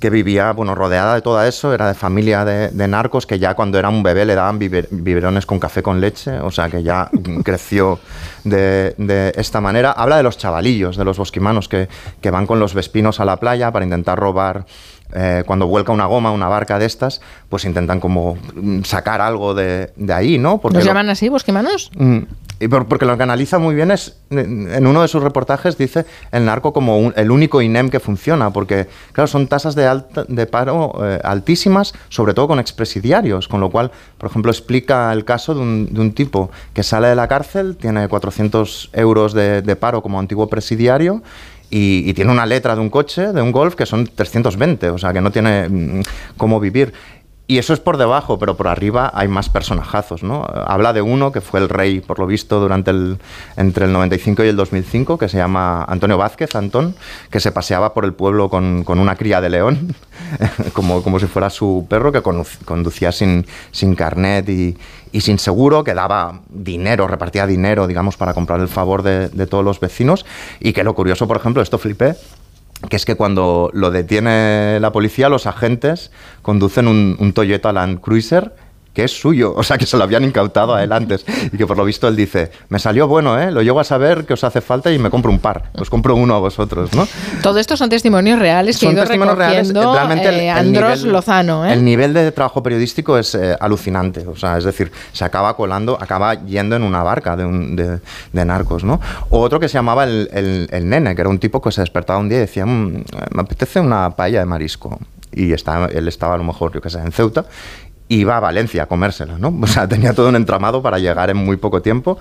que vivía, bueno, rodeada de todo eso, era de familia de, de narcos, que ya cuando era un bebé le daban biber- biberones con café con leche, o sea, que ya (laughs) creció de, de esta manera. Habla de los chavalillos, de los bosquimanos, que, que van con los vespinos a la playa para intentar robar eh, cuando vuelca una goma, una barca de estas, pues intentan como sacar algo de, de ahí, ¿no? ¿Nos lo- llaman así, bosquimanos? Mm, y por- porque lo que analiza muy bien es, en uno de sus reportajes dice el narco como un- el único INEM que funciona, porque claro, son tasas de, alta- de paro eh, altísimas, sobre todo con expresidiarios, con lo cual, por ejemplo, explica el caso de un, de un tipo que sale de la cárcel, tiene 400 euros de, de paro como antiguo presidiario, y, y tiene una letra de un coche, de un golf, que son 320, o sea, que no tiene mm, cómo vivir. Y eso es por debajo, pero por arriba hay más personajazos, ¿no? Habla de uno que fue el rey, por lo visto, durante el, entre el 95 y el 2005, que se llama Antonio Vázquez, Antón, que se paseaba por el pueblo con, con una cría de león, (laughs) como, como si fuera su perro, que conducía sin, sin carnet y, y sin seguro, que daba dinero, repartía dinero, digamos, para comprar el favor de, de todos los vecinos. Y que lo curioso, por ejemplo, esto flipé, que es que cuando lo detiene la policía, los agentes conducen un, un Toyota Land Cruiser que es suyo, o sea que se lo habían incautado a él antes y que por lo visto él dice, me salió bueno, ¿eh? lo llevo a saber que os hace falta y me compro un par, os compro uno a vosotros, ¿no? Todo esto son testimonios reales que Son ha ido testimonios reales, recogiendo realmente eh, el Andros nivel- Lozano. ¿eh? El nivel de trabajo periodístico es eh, alucinante, o sea, es decir, se acaba colando, acaba yendo en una barca de, un- de- de narcos, ¿no? O otro que se llamaba el, el- el nene, que era un tipo que se despertaba un día y decía, "Mm, me apetece una paella de marisco. Y estaba, él estaba a lo mejor, yo qué sé, en Ceuta, y iba a Valencia a comérsela, ¿no? (laughs) O sea, tenía todo un entramado para llegar en muy poco tiempo.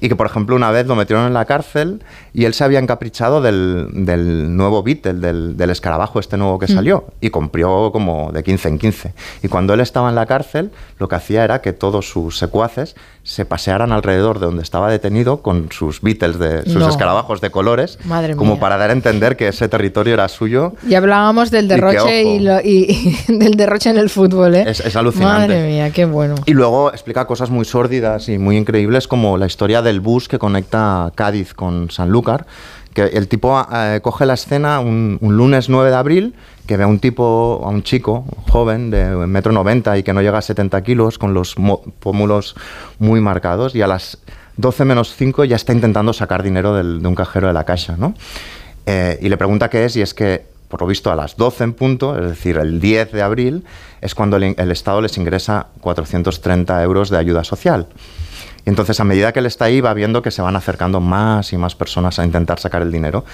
Y que, por ejemplo, una vez lo metieron en la cárcel y él se había encaprichado del, del nuevo Beatle, del, del escarabajo este nuevo que Mm. salió, y compró como de 15 en 15. Y cuando él estaba en la cárcel, lo que hacía era que todos sus secuaces se pasearan alrededor de donde estaba detenido con sus Beatles, de, sus No. escarabajos de colores, Madre como mía. para dar a entender que ese territorio era suyo. Y hablábamos del Y que, derroche y, lo- y- y (laughs) del derroche en el fútbol, ¿eh? Es- es alucinante. Madre mía, qué bueno. Y luego explica cosas muy sórdidas y muy increíbles como la historia del bus que conecta Cádiz con Sanlúcar, que el tipo eh, coge la escena un, un lunes 9 de abril, que ve a un tipo, a un chico joven de metro noventa y que no llega a 70 kilos, con los pómulos muy marcados, y a las 12 menos 5 ya está intentando sacar dinero de un cajero de la caja, ¿no? Eh, y le pregunta qué es, y es que, por lo visto, a las 12 en punto, es decir, el 10 de abril, es cuando el Estado les ingresa 430 euros de ayuda social. Entonces, a medida que él está ahí, va viendo que se van acercando más y más personas a intentar sacar el dinero.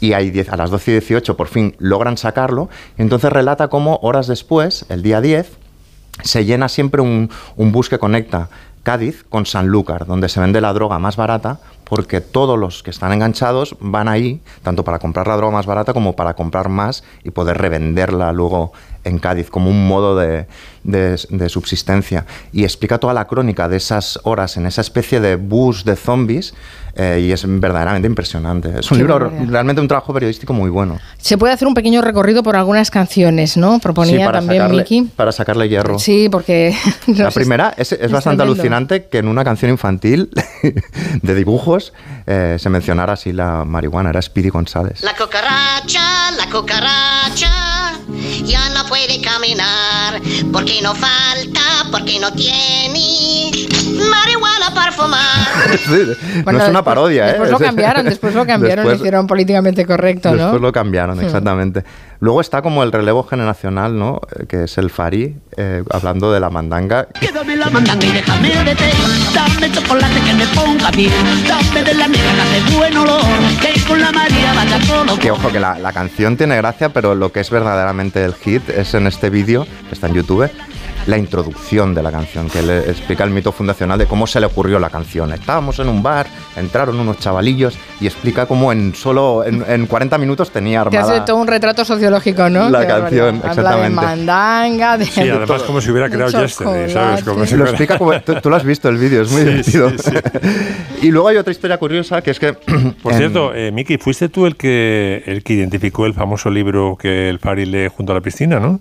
Y 10 a las 12 y 18, por fin, logran sacarlo. Y entonces relata cómo horas después, el día 10, se llena siempre un, un bus que conecta Cádiz con Sanlúcar, donde se vende la droga más barata, porque todos los que están enganchados van ahí, tanto para comprar la droga más barata como para comprar más y poder revenderla luego en Cádiz, como un modo de, de- de subsistencia. Y explica toda la crónica de esas horas en esa especie de bus de zombies, eh, y es verdaderamente impresionante. Es un Qué libro, barbaridad. realmente un trabajo periodístico muy bueno. Se puede hacer un pequeño recorrido por algunas canciones, ¿no? Proponía Sí, para también sacarle, Miki. Para sacarle hierro. Sí, porque... (laughs) La primera es, es bastante alucinante que en una canción infantil (laughs) de dibujos eh, se mencionara así la marihuana, era Speedy González. La cucaracha, la cucaracha, ya no puede caminar. Porque no falta, porque no tiene marihuana para fumar. (laughs) Sí, no Bueno, es una después- parodia, ¿eh? Después lo cambiaron, después lo cambiaron, lo Después- hicieron políticamente correcto, ¿no? Después lo cambiaron, Hmm. exactamente. Luego está como el relevo generacional, ¿no? Eh, Que es el Fari, eh, hablando de la mandanga. Quédame la mandanga y déjame de té. Dame chocolate que me ponga bien. Dame de la negra de buen olor. Que con la María vaya todo. Que ojo, que la, la canción tiene gracia, pero lo que es verdaderamente el hit es en este vídeo, está en YouTube, la introducción de la canción, que le explica el mito fundacional de cómo se le ocurrió la canción. Estábamos en un bar, entraron unos chavalillos y explica cómo en solo en, en 40 minutos tenía Te hace armada todo un retrato sociológico, ¿no? La Qué canción, barbaridad. exactamente. Habla de mandanga, de... Sí, además como si hubiera creado Yesterday, ¿sabes? Como si lo fuera- explica como tú, tú lo has visto el vídeo, es muy Sí, divertido. sí, (laughs) y luego hay otra historia curiosa que es que (clears throat) Por en- cierto, eh, Miki, fuiste tú el que el que identificó el famoso libro que el Fari lee junto a la piscina, ¿no?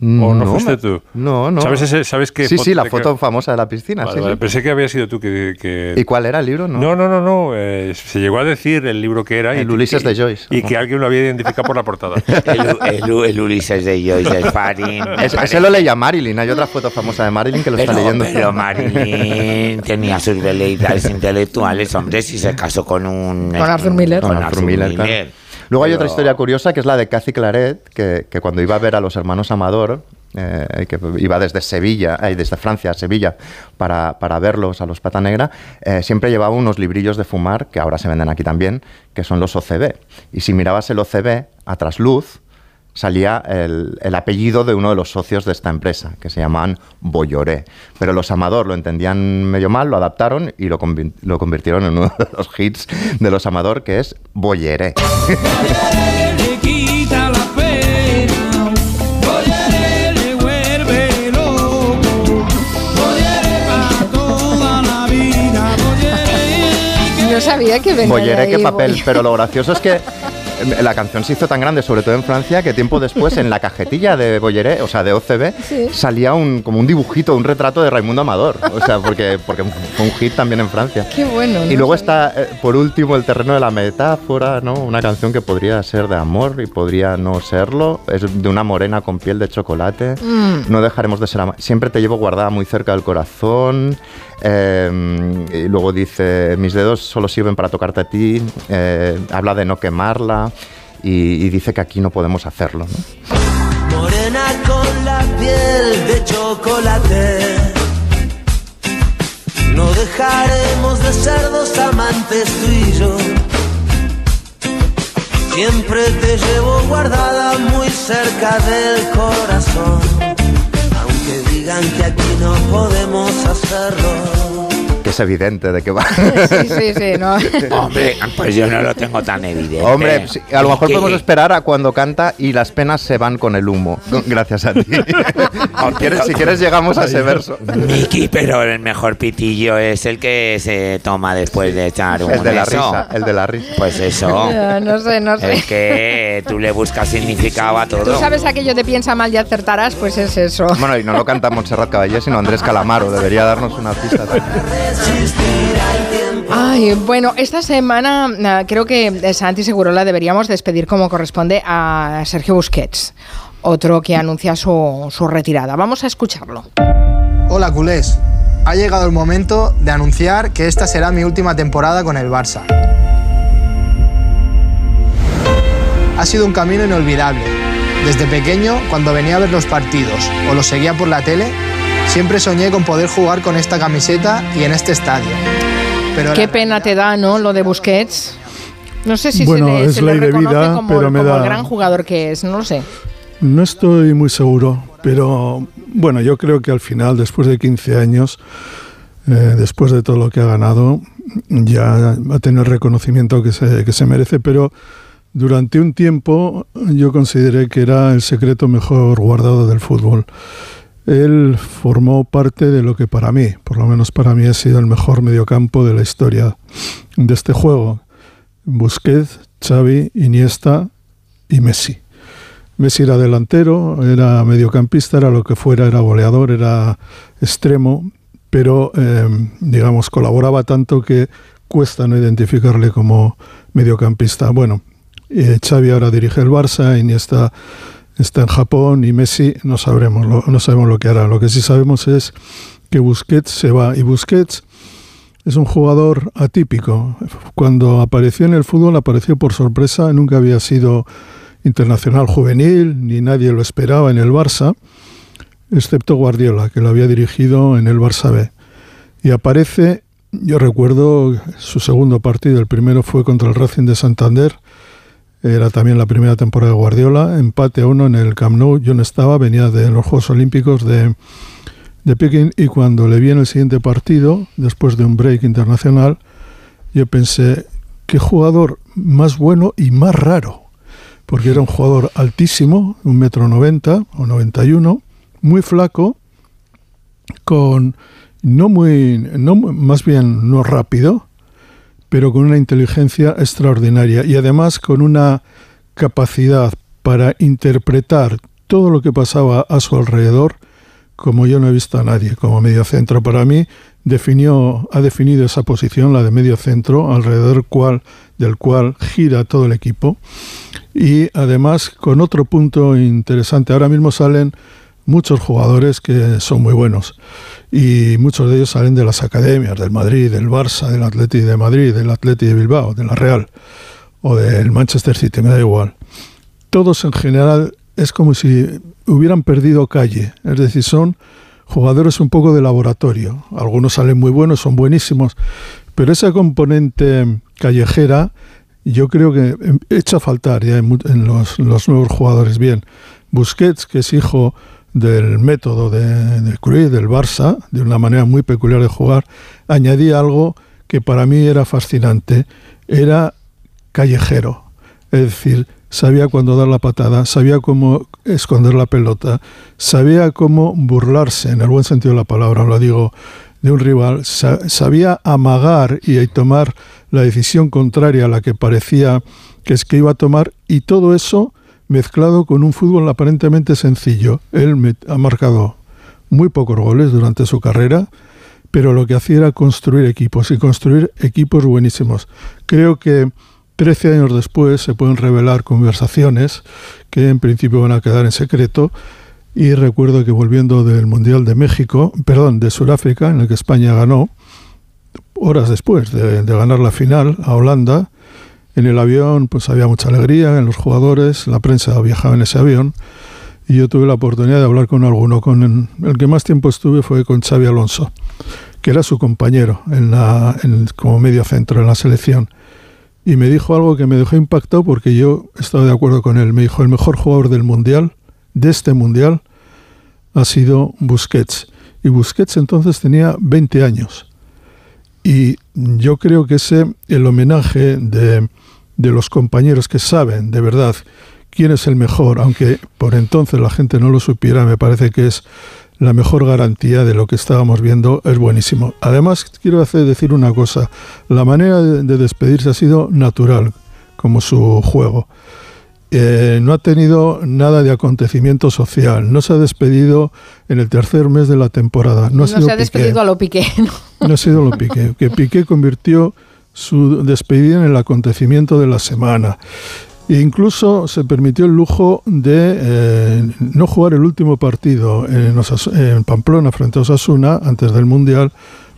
¿O no, No, fuiste tú? no, no. ¿Sabes, ese, ¿sabes qué Sí, sí, la foto qué- famosa de la piscina. Vale, sí, vale, sí. Pensé que había sido tú que... que- ¿Y cuál era el libro? No, No, no, no, no. eh, se llegó a decir el libro que era. El y, Ulises y- de Joyce. Y que alguien lo había identificado por la portada. (laughs) El, el- el Ulises de Joyce, el Farin. (laughs) Es- ese lo leía Marilyn. Hay otra foto famosa de Marilyn que lo está Pero, leyendo. pero Marilyn tenía sus veleidades intelectuales, hombre, si se casó con un... Con Arthur Miller. Con Arthur Miller, claro. Luego hay Pero- otra historia curiosa que es la de Cathy Claret, que, que cuando iba a ver a los hermanos Amador, eh, que iba desde Sevilla, eh, desde Francia a Sevilla para, para verlos a los Pata Negra, eh, siempre llevaba unos librillos de fumar, que ahora se venden aquí también, que son los OCB. Y si mirabas el OCB a trasluz, salía el, el apellido de uno de los socios de esta empresa, que se llamaban Bolloré. Pero los Amador lo entendían medio mal, lo adaptaron y lo, convi- lo convirtieron en uno de los hits de los Amador, que es. Oye, Yo sabía que venía qué papel. Pero lo gracioso es que (laughs) la canción se hizo tan grande, sobre todo en Francia, que tiempo después en la cajetilla de Bolleré, o sea, de OCB, Sí. salía un, como un dibujito, un retrato de Raimundo Amador. O sea, porque, porque fue un hit también en Francia. Qué bueno. Y ¿no? luego está, eh, por último, el terreno de la metáfora, ¿no? Una canción que podría ser de amor y podría no serlo. Es de una morena con piel de chocolate. Mm. No dejaremos de ser ama- Siempre te llevo guardada muy cerca del corazón. Eh, y luego dice, mis dedos solo sirven para tocarte a ti. Eh, habla de no quemarla. Y, y dice que aquí no podemos hacerlo. ¿no? Morena con la piel de chocolate. No dejaremos de ser dos amantes tú y yo. Siempre te llevo guardada muy cerca del corazón. Que aquí no podemos hacerlo. Que es evidente de que va. Sí, sí, sí, no. (laughs) Hombre, pues yo no lo tengo tan evidente. Hombre, a lo mejor que- podemos esperar a cuando canta y las penas se van con el humo. Gracias a ti. (laughs) ¿Quieres- si quieres llegamos a ese verso. Miki, pero el mejor pitillo es el que se toma después de echar un El de la eso. risa, el de la risa. Pues eso. (laughs) Ya, no sé, no sé. Es que tú le buscas significado a todo. Tú sabes aquello de piensa mal y acertarás, pues es eso. Bueno, y no lo canta Montserrat Caballé, sino Andrés Calamaro. Debería darnos una pista también. Ay, bueno, esta semana ah, creo que eh, Santi Segurola deberíamos despedir como corresponde a Sergio Busquets, otro que anuncia su, su retirada. Vamos a escucharlo. Hola culés, ha llegado el momento de anunciar que esta será mi última temporada con el Barça. Ha sido un camino inolvidable. Desde pequeño, cuando venía a ver los partidos o los seguía por la tele, siempre soñé con poder jugar con esta camiseta y en este estadio. Pero Qué pena te da, ¿no? Lo de Busquets. No sé si Bueno, se le, es se le ley de vida, como, pero me como da- el gran jugador que es, no lo sé. No estoy muy seguro, pero bueno, yo creo que al final, después de 15 años, eh, después de todo lo que ha ganado, ya va a tener el reconocimiento que se, que se merece, pero durante un tiempo yo consideré que era el secreto mejor guardado del fútbol. Él formó parte de lo que para mí, por lo menos para mí, ha sido el mejor mediocampo de la historia de este juego. Busquets, Xavi, Iniesta y Messi. Messi era delantero, era mediocampista, era lo que fuera, era goleador, era extremo, pero eh, digamos colaboraba tanto que cuesta no identificarle como mediocampista. Bueno, eh, Xavi ahora dirige el Barça, Iniesta está en Japón y Messi no sabremos no sabemos lo que hará. Lo que sí sabemos es que Busquets se va y Busquets es un jugador atípico. Cuando apareció en el fútbol apareció por sorpresa, nunca había sido internacional juvenil, ni nadie lo esperaba en el Barça, excepto Guardiola, que lo había dirigido en el Barça B. Y aparece, yo recuerdo su segundo partido, el primero fue contra el Racing de Santander, era también la primera temporada de Guardiola, empate a uno en el Camp Nou, yo no estaba, venía de los Juegos Olímpicos de, de Pekín y cuando le vi en el siguiente partido, después de un break internacional, yo pensé, qué jugador más bueno y más raro, porque era un jugador altísimo, un metro noventa o 91, muy flaco, con no muy, no, más bien no rápido, pero con una inteligencia extraordinaria y además con una capacidad para interpretar todo lo que pasaba a su alrededor como yo no he visto a nadie como medio centro. Para mí definió, ha definido esa posición, la de medio centro, alrededor cual, del cual gira todo el equipo. Y además con otro punto interesante, ahora mismo salen muchos jugadores que son muy buenos y muchos de ellos salen de las academias del Madrid, del Barça, del Atleti de Madrid, del Atleti de Bilbao, de la Real o del Manchester City, me da igual. Todos en general es como si hubieran perdido calle, es decir, son jugadores un poco de laboratorio. Algunos salen muy buenos, son buenísimos, pero esa componente callejera yo creo que echa a faltar ya en, mu- en los, los nuevos jugadores. Bien, Busquets, que es hijo del método de, de Cruyff, del Barça, de una manera muy peculiar de jugar, añadía algo que para mí era fascinante. Era callejero. Es decir, sabía cuándo dar la patada, sabía cómo esconder la pelota, sabía cómo burlarse, en el buen sentido de la palabra, lo digo, de un rival, sa- sabía amagar y tomar la decisión contraria a la que parecía que es que iba a tomar, y todo eso mezclado con un fútbol aparentemente sencillo. Él ha marcado muy pocos goles durante su carrera, pero lo que hacía era construir equipos y construir equipos buenísimos. Creo que 13 años después se pueden revelar conversaciones que en principio van a quedar en secreto y recuerdo que volviendo del Mundial de México, perdón, de Sudáfrica, en el que España ganó, horas después de, de ganar la final a Holanda, en el avión pues había mucha alegría en los jugadores, la prensa viajaba en ese avión y yo tuve la oportunidad de hablar con alguno. Con el que más tiempo estuve fue con Xavi Alonso, que era su compañero en la, en- como medio centro en la selección. Y me dijo algo que me dejó impactado porque yo estaba de acuerdo con él. Me dijo, el mejor jugador del Mundial, de este Mundial, ha sido Busquets. Y Busquets entonces tenía 20 años. Y yo creo que ese, el homenaje de, de los compañeros que saben de verdad quién es el mejor, aunque por entonces la gente no lo supiera, me parece que es la mejor garantía de lo que estábamos viendo, es buenísimo. Además, quiero hacer, decir una cosa, la manera de, de despedirse ha sido natural, como su juego. Eh, no ha tenido nada de acontecimiento social, no se ha despedido en el tercer mes de la temporada. No, No, ha sido se ha Piqué. despedido a lo piqué. (laughs) ¿no? No ha sido lo Piqué, que Piqué convirtió su despedida en el acontecimiento de la semana. E incluso se permitió el lujo de eh, no jugar el último partido en, Pamplona frente a Osasuna antes del Mundial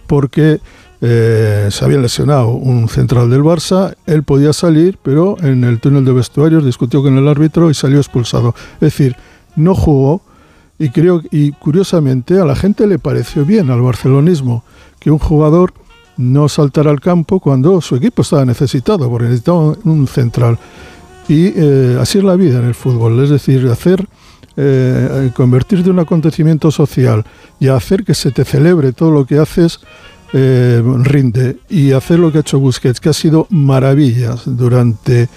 porque eh, se había lesionado un central del Barça, él podía salir, pero en el túnel de vestuarios discutió con el árbitro y salió expulsado. Es decir, no jugó y creo y curiosamente a la gente le pareció bien al barcelonismo que un jugador no saltara al campo cuando su equipo estaba necesitado, porque necesitaba un central. Y eh, así es la vida en el fútbol, es decir, hacer eh, convertirte un acontecimiento social y hacer que se te celebre todo lo que haces eh, rinde y hacer lo que ha hecho Busquets, que ha sido maravillas durante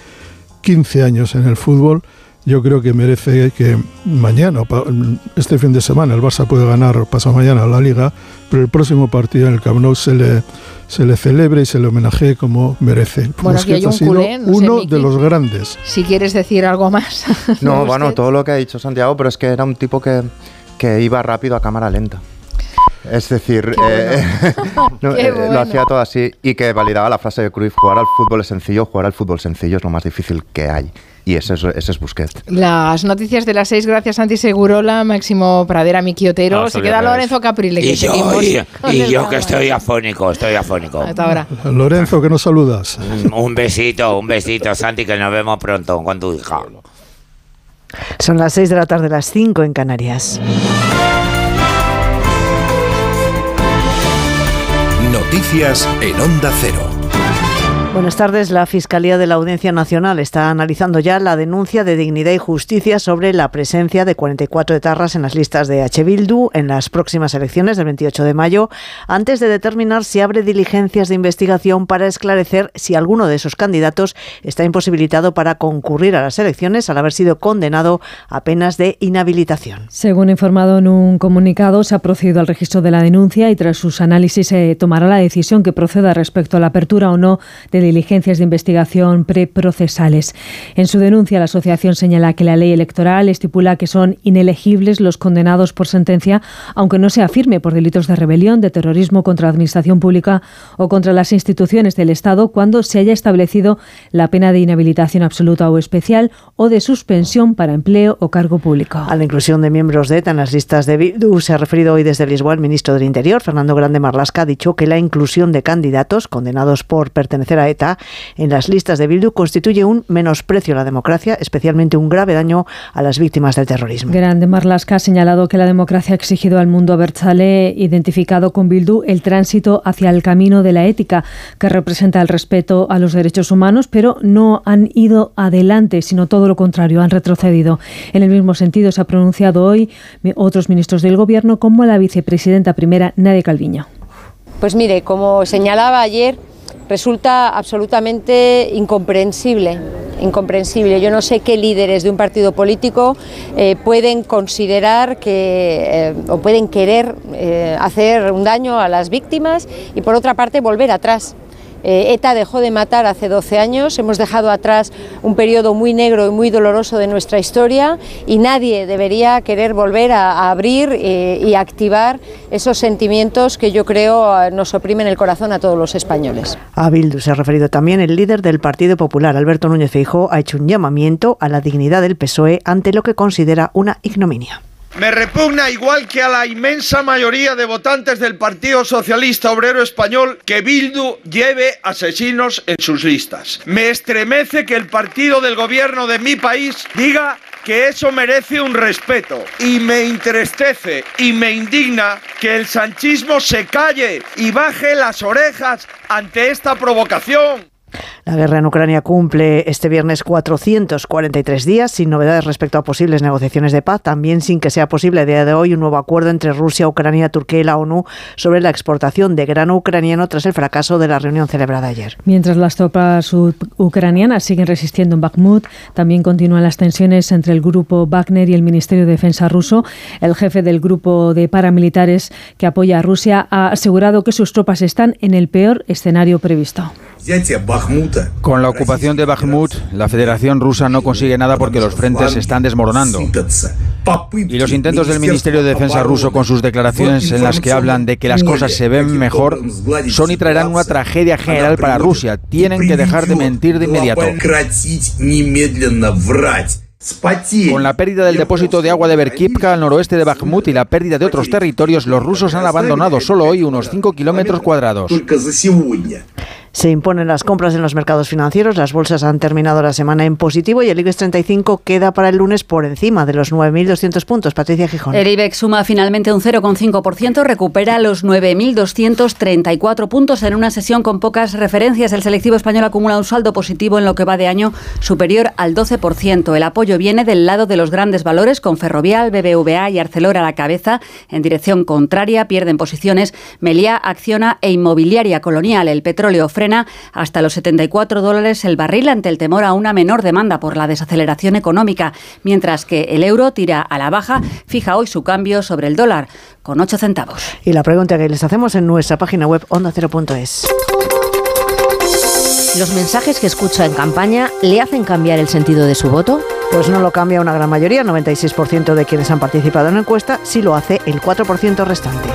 15 años en el fútbol, yo creo que merece que mañana, este fin de semana, el Barça puede ganar pasado mañana la Liga, pero el próximo partido en el Camp Nou se le, se le celebre y se le homenajee como merece. Bueno, aquí hay Busquets ha un sido culé, no uno de los grandes. Si quieres decir algo más. (laughs) No, bueno, todo lo que ha dicho Santiago, pero es que era un tipo que, que iba rápido a cámara lenta. Es decir, eh, (laughs) no, eh, lo hacía todo así y que validaba la frase de Cruyff, jugar al fútbol es sencillo, jugar al fútbol sencillo es lo más difícil que hay. Y ese es, ese es Busquets. Las noticias de las seis, gracias Santi Segurola, Máximo Pradera, Miki Otero. Ah, Se queda. Lorenzo Caprile, que Y yo, seguimos y, (laughs) y yo que estoy afónico, estoy afónico. Hasta ahora. Lorenzo, que nos saludas. Un besito, un besito, Santi, que nos vemos pronto con tu hija. Son las 6 de la tarde, las 5 en Canarias. Noticias en Onda Cero. Buenas tardes. La Fiscalía de la Audiencia Nacional está analizando ya la denuncia de Dignidad y Justicia sobre la presencia de 44 etarras en las listas de H. Bildu en las próximas elecciones del 28 de mayo, antes de determinar si abre diligencias de investigación para esclarecer si alguno de esos candidatos está imposibilitado para concurrir a las elecciones al haber sido condenado a penas de inhabilitación. Según informado en un comunicado, se ha procedido al registro de la denuncia y tras sus análisis se tomará la decisión que proceda respecto a la apertura o no de diligencias de investigación preprocesales. En su denuncia, la asociación señala que la ley electoral estipula que son inelegibles los condenados por sentencia, aunque no se afirme por delitos de rebelión, de terrorismo contra la administración pública o contra las instituciones del Estado cuando se haya establecido la pena de inhabilitación absoluta o especial o de suspensión para empleo o cargo público. A la inclusión de miembros de ETA en las listas de Bildu se ha referido hoy desde Lisboa el ministro del Interior, Fernando Grande Marlasca, ha dicho que la inclusión de candidatos condenados por pertenecer a ETA en las listas de Bildu constituye un menosprecio a la democracia, especialmente un grave daño a las víctimas del terrorismo. Grande Marlaska ha señalado que la democracia ha exigido al mundo Berchale, identificado con Bildu, el tránsito hacia el camino de la ética, que representa el respeto a los derechos humanos, pero no han ido adelante, sino todo lo contrario, han retrocedido. En el mismo sentido se ha pronunciado hoy otros ministros del Gobierno, como la vicepresidenta primera, Nadia Calviño. Pues mire, como señalaba ayer, resulta absolutamente incomprensible. Incomprensible. Yo no sé qué líderes de un partido político eh, pueden considerar que eh, o pueden querer eh, hacer un daño a las víctimas y por otra parte volver atrás. Eh, ETA dejó de matar hace 12 años, hemos dejado atrás un periodo muy negro y muy doloroso de nuestra historia y nadie debería querer volver a, abrir eh, y activar esos sentimientos que yo creo eh, nos oprimen el corazón a todos los españoles. A Bildu se ha referido también el líder del Partido Popular, Alberto Núñez Feijóo, ha hecho un llamamiento a la dignidad del PSOE ante lo que considera una ignominia. Me repugna igual que a la inmensa mayoría de votantes del Partido Socialista Obrero Español que Bildu lleve asesinos en sus listas. Me estremece que el partido del gobierno de mi país diga que eso merece un respeto. Y me entristece y me indigna que el sanchismo se calle y baje las orejas ante esta provocación. La guerra en Ucrania cumple este viernes 443 días sin novedades respecto a posibles negociaciones de paz, también sin que sea posible a día de hoy un nuevo acuerdo entre Rusia, Ucrania, Turquía y la ONU sobre la exportación de grano ucraniano tras el fracaso de la reunión celebrada ayer. Mientras las tropas ucranianas siguen resistiendo en Bakhmut, también continúan las tensiones entre el grupo Wagner y el Ministerio de Defensa ruso. El jefe del grupo de paramilitares que apoya a Rusia ha asegurado que sus tropas están en el peor escenario previsto. Con la ocupación de Bakhmut, la Federación Rusa no consigue nada porque los frentes se están desmoronando. Y los intentos del Ministerio de Defensa ruso con sus declaraciones en las que hablan de que las cosas se ven mejor son y traerán una tragedia general para Rusia. Tienen que dejar de mentir de inmediato. Con la pérdida del depósito de agua de Berkivka al noroeste de Bakhmut y la pérdida de otros territorios, los rusos han abandonado solo hoy unos 5 kilómetros cuadrados. Se imponen las compras en los mercados financieros, las bolsas han terminado la semana en positivo y el IBEX 35 queda para el lunes por encima de los 9.200 puntos. Patricia Gijón. El IBEX suma finalmente un 0,5%, recupera los 9.234 puntos en una sesión con pocas referencias. El selectivo español acumula un saldo positivo en lo que va de año superior al 12%. El apoyo viene del lado de los grandes valores, con Ferrovial, BBVA y Arcelor a la cabeza. En dirección contraria pierden posiciones Meliá, Acciona e Inmobiliaria Colonial. El petróleo frena hasta los 74 dólares el barril ante el temor a una menor demanda por la desaceleración económica, mientras que el euro tira a la baja, fija hoy su cambio sobre el dólar con 8 centavos. Y la pregunta que les hacemos en nuestra página web ondacero.es. ¿Los mensajes que escucha en campaña le hacen cambiar el sentido de su voto? Pues no lo cambia una gran mayoría, 96% de quienes han participado en la encuesta, sí lo hace el 4% restante.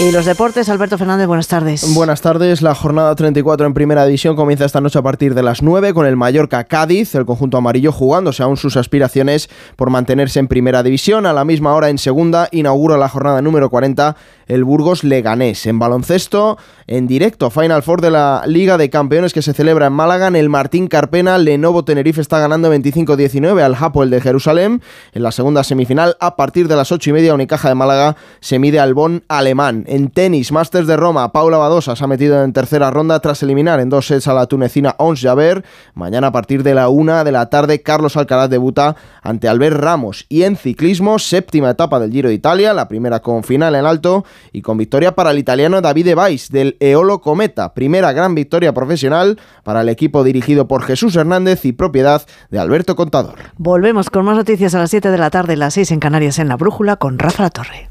Y los deportes, Alberto Fernández, buenas tardes. Buenas tardes. La jornada 34 en Primera División comienza esta noche a partir de las 9 con el Mallorca Cádiz, el conjunto amarillo jugándose aún sus aspiraciones por mantenerse en Primera División. A la misma hora en Segunda inaugura la jornada número 40 el Burgos Leganés. En baloncesto, en directo, Final Four de la Liga de Campeones que se celebra en Málaga, en el Martín Carpena, Lenovo Tenerife está ganando 25-19 al Hapoel de Jerusalén. En la segunda semifinal, a partir de las 8 y media, Unicaja de Málaga se mide al Bon alemán. En tenis, Masters de Roma, Paula Badosa se ha metido en tercera ronda tras eliminar en dos sets a la tunecina Ons Jaber. Mañana a partir de la una de la tarde, Carlos Alcaraz debuta ante Albert Ramos. Y en ciclismo, séptima etapa del Giro de Italia, la primera con final en alto y con victoria para el italiano Davide Weiss del Eolo Cometa. Primera gran victoria profesional para el equipo dirigido por Jesús Hernández y propiedad de Alberto Contador. Volvemos con más noticias a las 7 de la tarde, las 6 en Canarias en la Brújula con Rafa Torre.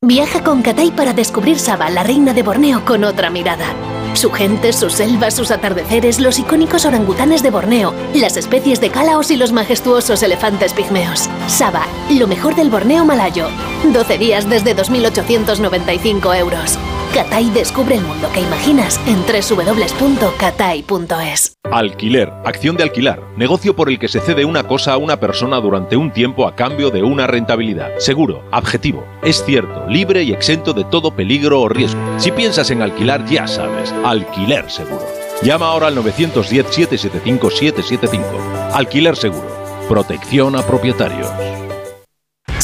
Viaja con Catay para descubrir Saba, la reina de Borneo, con otra mirada. Su gente, sus selvas, sus atardeceres, los icónicos orangutanes de Borneo, las especies de calaos y los majestuosos elefantes pigmeos. Saba, lo mejor del Borneo malayo. 12 días desde 2.895 euros. Catay descubre el mundo que imaginas en www.catay.es. Alquiler, acción de alquilar, negocio por el que se cede una cosa a una persona durante un tiempo a cambio de una rentabilidad. Seguro, objetivo, es cierto, libre y exento de todo peligro o riesgo. Si piensas en alquilar, ya sabes, alquiler seguro. Llama ahora al 910-775-775. Alquiler seguro. Protección a propietarios.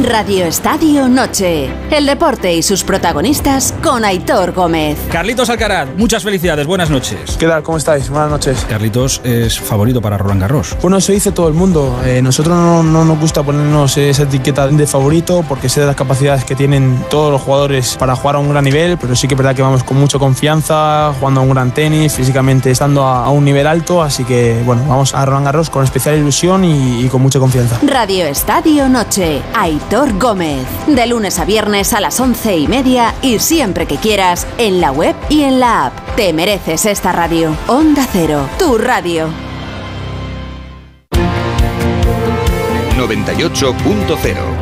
Radio Estadio Noche. El deporte y sus protagonistas con Aitor Gómez. Carlitos Alcaraz, muchas felicidades, buenas noches. ¿Qué tal? ¿Cómo estáis? Buenas noches. Carlitos es favorito para Roland Garros. Bueno, eso dice todo el mundo. Eh, nosotros no, no nos gusta ponernos esa etiqueta de favorito porque sé de las capacidades que tienen todos los jugadores para jugar a un gran nivel, pero sí que es verdad que vamos con mucha confianza, jugando a un gran tenis, físicamente estando a, a un nivel alto, así que bueno, vamos a Roland Garros con especial ilusión y, y con mucha confianza. Radio Estadio Noche. Aitor Gómez. De lunes a viernes a las once y media y siempre que quieras en la web y en la app. Te mereces esta radio. Onda Cero, tu radio. 98.0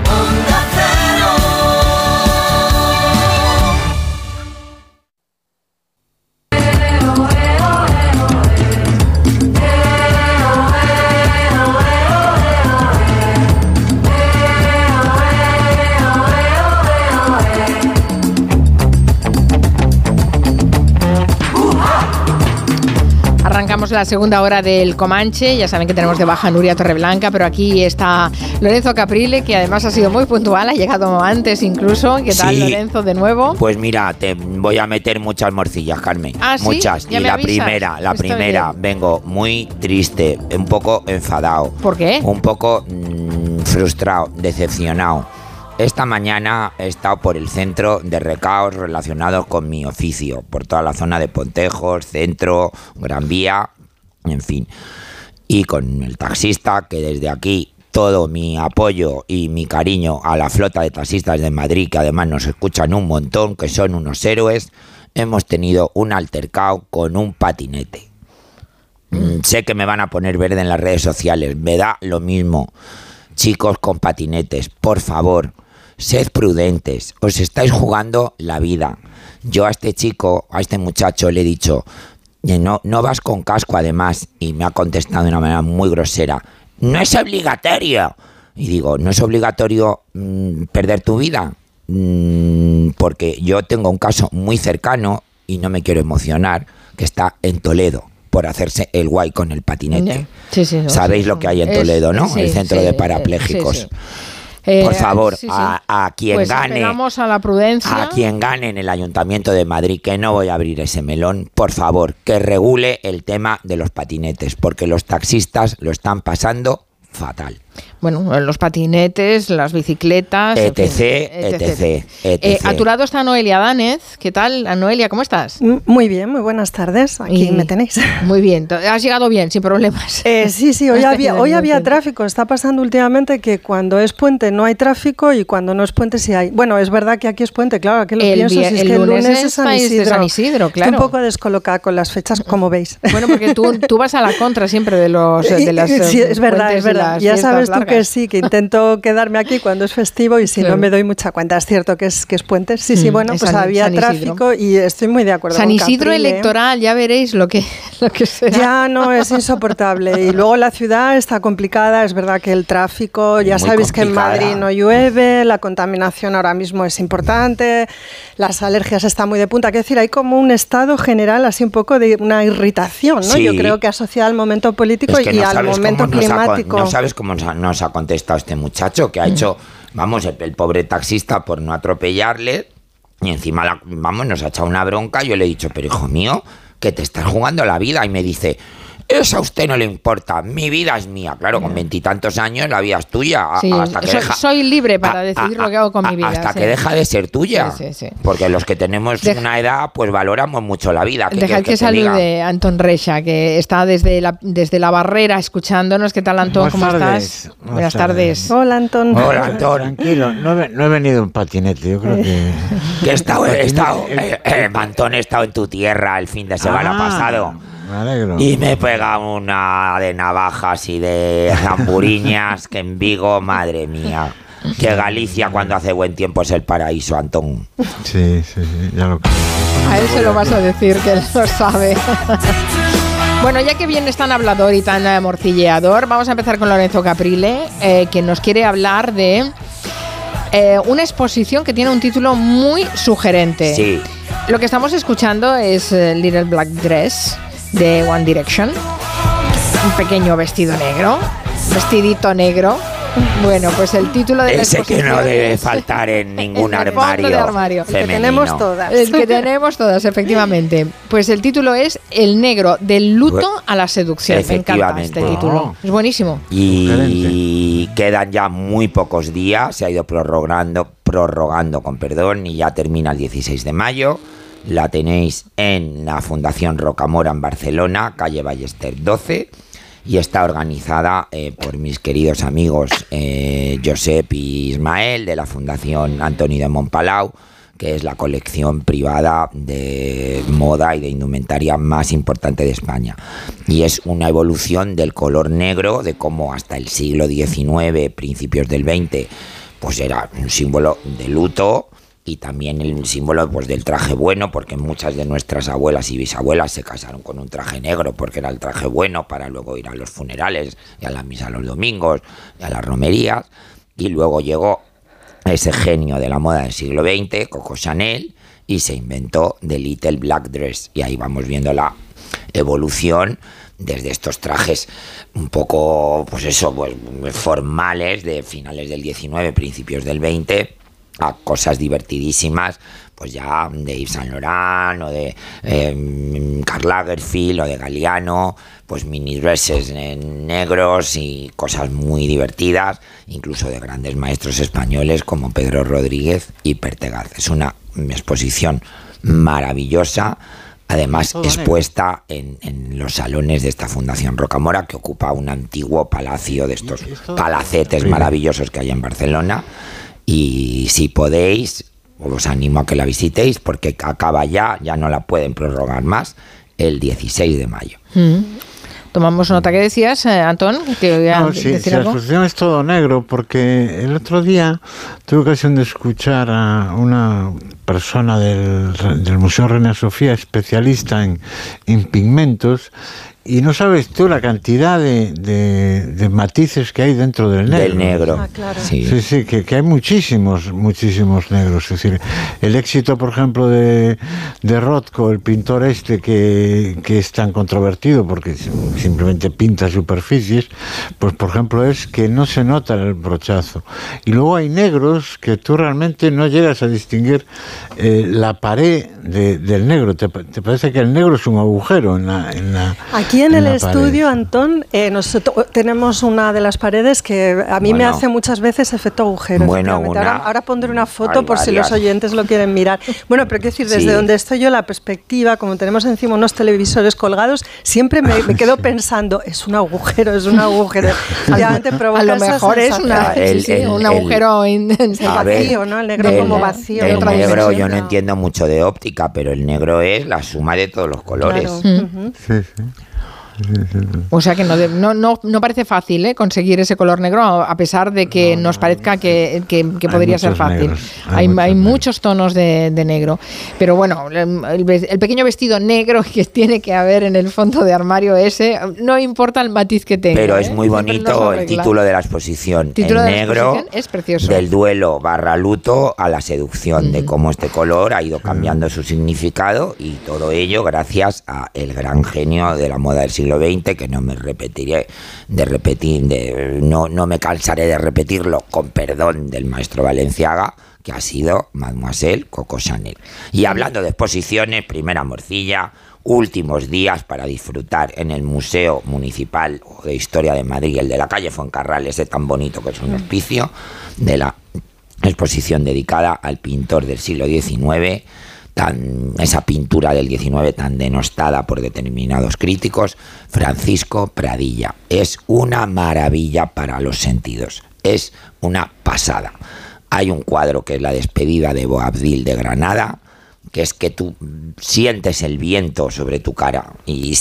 Arrancamos la segunda hora del Comanche. Ya saben que tenemos de baja Nuria Torreblanca, pero aquí está Lorenzo Caprile, que además ha sido muy puntual, ha llegado antes incluso. ¿Qué tal, Sí. Lorenzo, de nuevo? Pues mira, te voy a meter muchas morcillas, Carmen. ¿Ah, sí? Muchas. Ya y me la avisas. primera, la primera, bien. vengo muy triste, un poco enfadado. ¿Por qué? Un poco mm, frustrado, decepcionado. Esta mañana he estado por el centro de recaos relacionados con mi oficio, por toda la zona de Pontejos, centro, Gran Vía, en fin. Y con el taxista, que desde aquí todo mi apoyo y mi cariño a la flota de taxistas de Madrid, que además nos escuchan un montón, que son unos héroes, hemos tenido un altercado con un patinete. Mm, Sé que me van a poner verde en las redes sociales, me da lo mismo. Chicos con patinetes, por favor, sed prudentes, os estáis jugando la vida. Yo a este chico, a este muchacho le he dicho, "Eh, no, no vas con casco además, y me ha contestado de una manera muy grosera, no es obligatorio. Y digo, ¿no es obligatorio mm, perder tu vida? Mm, porque yo tengo un caso muy cercano, y no me quiero emocionar, que está en Toledo por hacerse el guay con el patinete. Sí, sí, no, Sabéis sí, lo que hay en es- Toledo, ¿no? el centro de eh, parapléjicos. Eh, Por favor, sí, sí. A, a quien Pues gane, esperamos a la prudencia. a quien gane en el Ayuntamiento de Madrid, que no voy a abrir ese melón, por favor, que regule el tema de los patinetes, porque los taxistas lo están pasando fatal. Bueno, los patinetes, las bicicletas. en etc, fin, etc, Eh, etc. a tu lado está Noelia Danez. ¿Qué tal, Noelia? ¿Cómo estás? Muy bien, muy buenas tardes. Aquí Y- me tenéis. (laughs) Muy bien. Has llegado bien, sin problemas. Eh, sí, sí, hoy (laughs) había, hoy había tráfico. Está pasando últimamente que cuando es puente no hay tráfico y cuando no es puente sí hay. Bueno, es verdad que aquí es puente, claro, que lo El pienso. si es el que el lunes lunes es San Isidro. San Isidro, Estoy claro. un poco descolocada con las fechas, como veis. Bueno, porque tú, tú vas a la contra siempre de los (laughs) de las Sí, eh, es verdad, puentes es verdad. Ya fiestas sabes tú que largas. sí, que intento (laughs) quedarme aquí cuando es festivo y si Claro. no me doy mucha cuenta. Es cierto que es, que es puente. Sí, sí, Mm, bueno, es pues San- había San Isidro. tráfico y estoy muy de acuerdo San con Isidro Caprile. electoral, ya veréis lo que, (laughs) lo que será. Ya no es insoportable. Y luego la ciudad está complicada. Es verdad que el tráfico, ya Muy sabéis que en complicada. Madrid no llueve, la contaminación ahora mismo es importante, las alergias están muy de punta. Quiero decir, hay como un estado general, así un poco de una irritación, ¿no? Sí. Yo creo que asociada al momento político Es que y no al momento nos ha climático. no sabes cómo nos ha, nos ha contestado este muchacho que ha hecho, vamos, el, el pobre taxista por no atropellarle y encima, la- vamos, nos ha echado una bronca. Yo le he dicho, pero hijo mío, que te estás jugando la vida. Y me dice, Eso a usted no le importa. Mi vida es mía. Claro, con veintitantos años la vida es tuya. a- Sí, hasta que soy, deja, soy libre para decidir lo que hago con mi vida. hasta sí. que deja de ser tuya. Sí, sí, sí. Porque los que tenemos Deja- una edad, pues valoramos mucho la vida. ¿Qué Dejad que diga? salude Antón Reixa, que está desde la, desde la barrera escuchándonos. ¿Qué tal, Antón? ¿Cómo tardes. estás? Buenas Buenas tardes. Hola, Antón. Tranquilo, no he, no he venido en patinete, yo creo que... (laughs) Que he estado, he estado, eh, eh, Mantón, he estado en tu tierra el fin de semana Ah, pasado. Me alegro. Y me he pegado una de navajas y de zamburiñas que en Vigo, madre mía. Que Galicia cuando hace buen tiempo es el paraíso, Antón. Sí, sí, sí, ya lo creo. A él se lo vas a decir, que él lo sabe. Bueno, ya que bien es tan hablador y tan morcilleador, vamos a empezar con Lorenzo Caprile, eh, que nos quiere hablar de eh, una exposición que tiene un título muy sugerente. Sí. Lo que estamos escuchando es eh, Little Black Dress de One Direction. Un pequeño vestido negro, vestidito negro. Bueno, pues el título de la Ese que no debe faltar en (laughs) ningún el armario. de armario. El que tenemos todas. El que tenemos todas, efectivamente. Pues el título es El negro del luto a la seducción. Me encanta este Efectivamente. título. Es buenísimo. Y quedan ya muy pocos días, se ha ido prorrogando, prorrogando con perdón, y ya termina el 16 de mayo. La tenéis en la Fundación Rocamora en Barcelona, calle Ballester 12, y está organizada eh, por mis queridos amigos eh, Josep y Ismael de la Fundación Antoni de Montpalau, que es la colección privada de moda y de indumentaria más importante de España. Y es una evolución del color negro, de cómo hasta el siglo XIX, principios del XX, pues era un símbolo de luto y también el símbolo pues, del traje bueno, porque muchas de nuestras abuelas y bisabuelas se casaron con un traje negro, porque era el traje bueno para luego ir a los funerales y a la misa los domingos y a las romerías. Y luego llegó ese genio de la moda del siglo XX, Coco Chanel, y se inventó The Little Black Dress. Y ahí vamos viendo la evolución desde estos trajes un poco, pues eso, pues formales de finales del 19, principios del 20, a cosas divertidísimas, pues ya de Yves Saint Laurent o de eh, Karl Lagerfeld o de Galliano, pues mini dresses en negros y cosas muy divertidas, incluso de grandes maestros españoles como Pedro Rodríguez y Pertegaz. Es una exposición maravillosa, además expuesta en, en los salones de esta Fundación Rocamora, que ocupa un antiguo palacio de estos palacetes maravillosos que hay en Barcelona. Y si podéis, os animo a que la visitéis porque acaba ya, ya no la pueden prorrogar más, el 16 de mayo. Mm. Tomamos nota. ¿Qué decías, eh, Antón? ¿Que voy a No, sí, decir sí, la exposición es todo negro porque el otro día tuve ocasión de escuchar a una persona del, del Museo Reina Sofía, especialista en, en pigmentos, y no sabes tú la cantidad de, de- de matices que hay dentro del negro. Del negro. Ah, claro. Sí. Sí, sí, que, que hay muchísimos, muchísimos negros. Es decir, el éxito, por ejemplo, de, de Rothko, el pintor este que, que es tan controvertido porque sim- simplemente pinta superficies, pues por ejemplo es que no se nota el brochazo. Y luego hay negros que tú realmente no llegas a distinguir eh, la pared de- del negro. Te, pa- te parece que el negro es un agujero en la... En la Aquí en el pared. estudio, Antón, eh, nosotros tenemos una de las paredes que a mí me hace muchas veces efecto agujero. Bueno, efectivamente. una- ahora, ahora pondré una foto por si los oyentes lo quieren mirar. Bueno, pero quiero decir, desde Sí. donde estoy yo, la perspectiva, como tenemos encima unos televisores colgados, siempre me, me quedo (laughs) pensando, es un agujero, es un agujero. (laughs) A lo mejor es una-. El- sí, sí, el- un el- agujero in- A ver, vacío, ¿no? El negro el- como vacío. El negro, dimensión. yo no entiendo mucho de óptica, pero el negro es la suma de todos los colores. Claro. Ujú. Sí, sí. (laughs) O sea que no, no, no, no parece fácil ¿eh? conseguir ese color negro, a pesar de que nos parezca que, que- que podría ser fácil. negros, hay hay, muchos hay muchos tonos de, de negro. Pero bueno, el, el el pequeño vestido negro (laughs) que tiene que haber en el fondo de armario ese, no importa el matiz que tenga. Pero ¿eh? es muy bonito el título de la exposición. Título el de la negro exposición es precioso. del duelo barra luto a la seducción, de cómo este color ha ido cambiando su significado y todo ello gracias a el gran genio de la moda del siglo XX, que no me repetiré de repetir, de, no, no me cansaré de repetirlo, con perdón del maestro Valenciaga, que ha sido Mademoiselle Coco Chanel. Y hablando de exposiciones, primera morcilla, últimos días para disfrutar en el Museo Municipal de Historia de Madrid, el de la calle Fuencarral, ese tan bonito que es un hospicio, de la exposición dedicada al pintor del siglo XIX, tan, esa pintura del XIX tan denostada por determinados críticos, Francisco Pradilla. Es una maravilla para los sentidos, es una pasada. Hay un cuadro que es la despedida de Boabdil de Granada, que es que tú sientes el viento sobre tu cara y,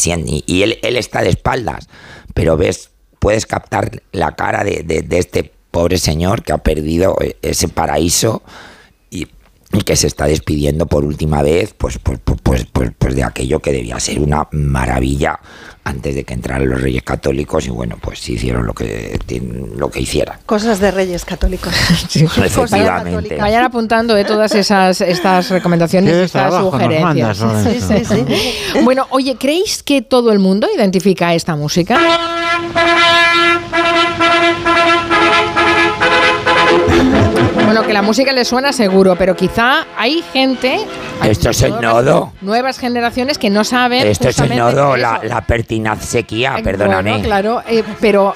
y él, está de espaldas, pero ves, puedes captar la cara de, de este pobre señor que ha perdido ese paraíso y, que se está despidiendo por última vez pues pues, pues, pues, pues, de aquello que debía ser una maravilla antes de que entraran los reyes católicos y bueno, pues hicieron lo que lo que hicieran. Cosas de reyes católicos. (laughs) Efectivamente. Vayan apuntando de todas esas estas recomendaciones y estas sugerencias. bueno, oye, ¿creéis que todo el mundo identifica esta música? Bueno, que la música le suena seguro, pero quizá hay gente. Esto es el nodo. Nuevas generaciones que no saben. Esto es el nodo, la, la, pertinaz sequía, perdóname. claro, eh, pero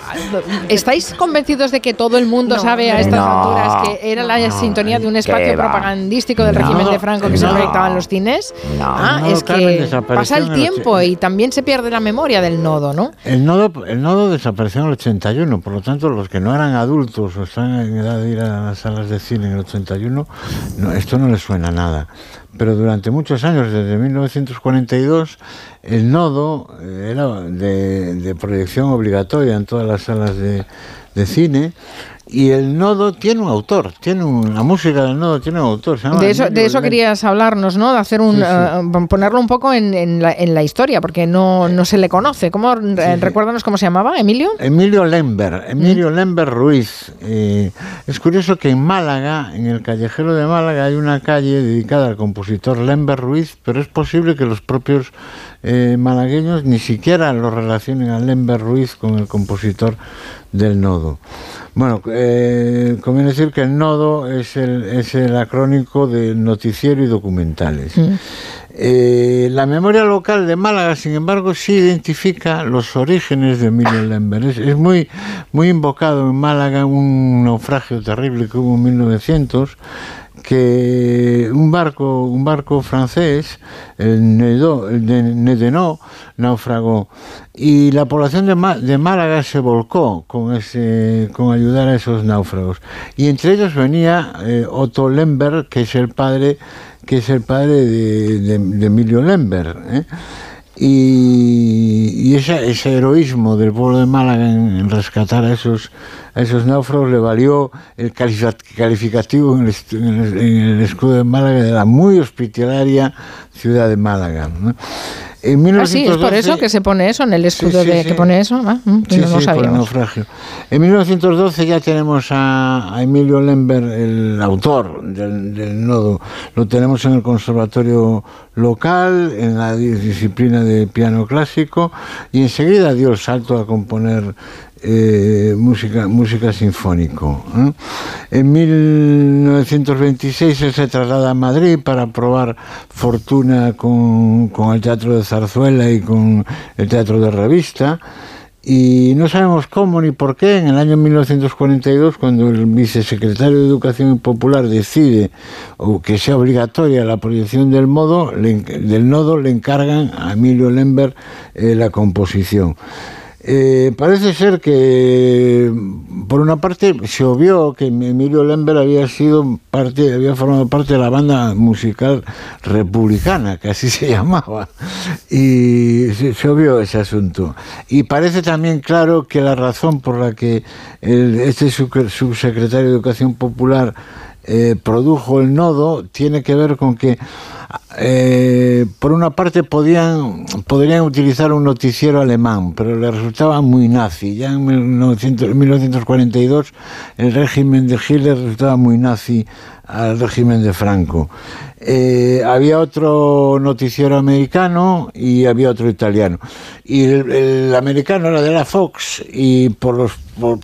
¿estáis convencidos de que todo el mundo sabe a estas alturas que era la sintonía de un espacio propagandístico del régimen de Franco que se proyectaba en los cines? Ah, es que pasa el tiempo y también se pierde la memoria del nodo, ¿no? El nodo, el nodo desapareció en el 81, por lo tanto, los que no eran adultos o están en edad de ir a las salas de cine en el 81, no, esto no le suena a nada. Pero durante muchos años, desde 1942, el nodo eh, era de, proyección obligatoria en todas las salas de, de cine y el nodo tiene un autor, tiene una música del nodo tiene un autor. de eso, de eso querías hablarnos, ¿no? De hacer un, eh, ponerlo un poco en, en, la, en, la, historia, porque no, no se le conoce. ¿Cómo, recuérdanos cómo se llamaba, Emilio? Emilio Lember, Emilio mm. Lember Ruiz. Eh, es curioso que en Málaga, en el callejero de Málaga, hay una calle dedicada al compositor Lember Ruiz, pero es posible que los propios eh, malagueños ni siquiera lo relacionen a Lember Ruiz con el compositor del nodo. Bueno, eh, conviene decir que el nodo es el, es el acrónico de noticiero y documentales. Mm. Eh, la memoria local de Málaga, sin embargo, sí identifica los orígenes de Emilio Lember. Es, muy, muy invocado en Málaga un naufragio terrible que hubo en 1900 que un barco, un barco francés, el, Nedo, el Nedenó, naufragó y la población de, de, Málaga se volcó con, ese, con ayudar a esos náufragos. Y entre ellos venía eh, Otto Lemberg, que es el padre, que es el padre de, Emilio Lemberg. ¿eh? Y, ese, heroísmo del pueblo de Málaga en, rescatar a esos, a esos náufragos le valió el calificativo en el, escudo de Málaga de la muy hospitalaria ciudad de Málaga. En ah, sí, es por eso que se pone eso en el escudo de que pone eso. Ah, mm, sí, no por el. En 1912 ya tenemos a, Emilio Lember, el autor del, del, nodo. Lo tenemos en el conservatorio local, en la disciplina de piano clásico, y enseguida dio el salto a componer eh, música, música sinfónico. ¿eh? En 1926 él se traslada a Madrid para probar fortuna con, con el Teatro de Zarzuela y con el Teatro de Revista y no sabemos cómo ni por qué, en el año 1942, cuando el vicesecretario de Educación Popular decide o que sea obligatoria la proyección del, modo, del nodo, le encargan a Emilio Lember eh, la composición. Eh, parece ser que, por una parte, se obvió que Emilio Lember había sido parte, había formado parte de la banda musical republicana, que así (laughs) se llamaba, y se, obvió ese asunto. Y parece también claro que la razón por la que este subsecretario de Educación Popular eh, produjo el nodo tiene que ver con que eh, por una parte podían, podrían utilizar un noticiero alemán, pero le resultaba muy nazi. Ya en 1942 el régimen de Hitler resultaba muy nazi al régimen de Franco. Eh, había otro noticiero americano y había otro italiano. Y el, americano era de la Fox y por, los,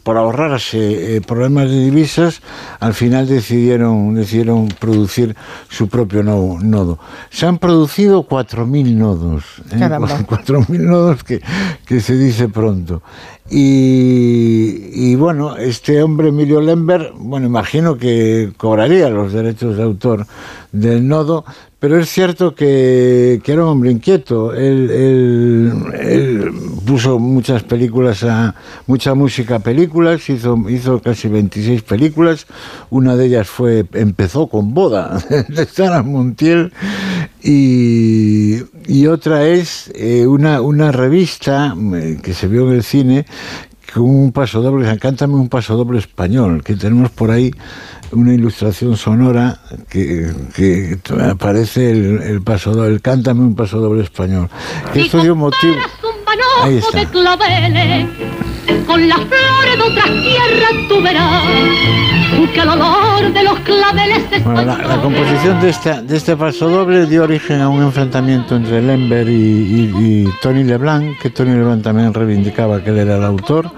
por, ahorrarse eh, problemas de divisas, al final decidieron, decidieron producir su propio nodo. se han producido 4.000 nodos. ¿eh? 4.000 (laughs) nodos que, que se dice pronto. Y, bueno, este hombre Emilio Lember, bueno, imagino que cobraría los derechos de autor del nodo, pero es cierto que, que era un hombre inquieto. Él, él, puso muchas películas, a, mucha música a películas, hizo, casi 26 películas. Una de ellas fue, empezó con Boda, (laughs) de Sara Montiel, y, y otra es eh, una, una revista eh, que se vio en el cine con un paso doble, cántame un paso doble español, que tenemos por ahí una ilustración sonora que, que aparece el, el paso doble, el cántame un paso doble español. Que esto dio motivo. Ahí está. Con las flores de otras tierras tú verás que el olor de los claveles bueno, la, la, composición de, esta, de este paso doble dio origen a un enfrentamiento entre Lember y, y, y Tony Leblanc, que Tony Leblanc también reivindicaba que él era el autor.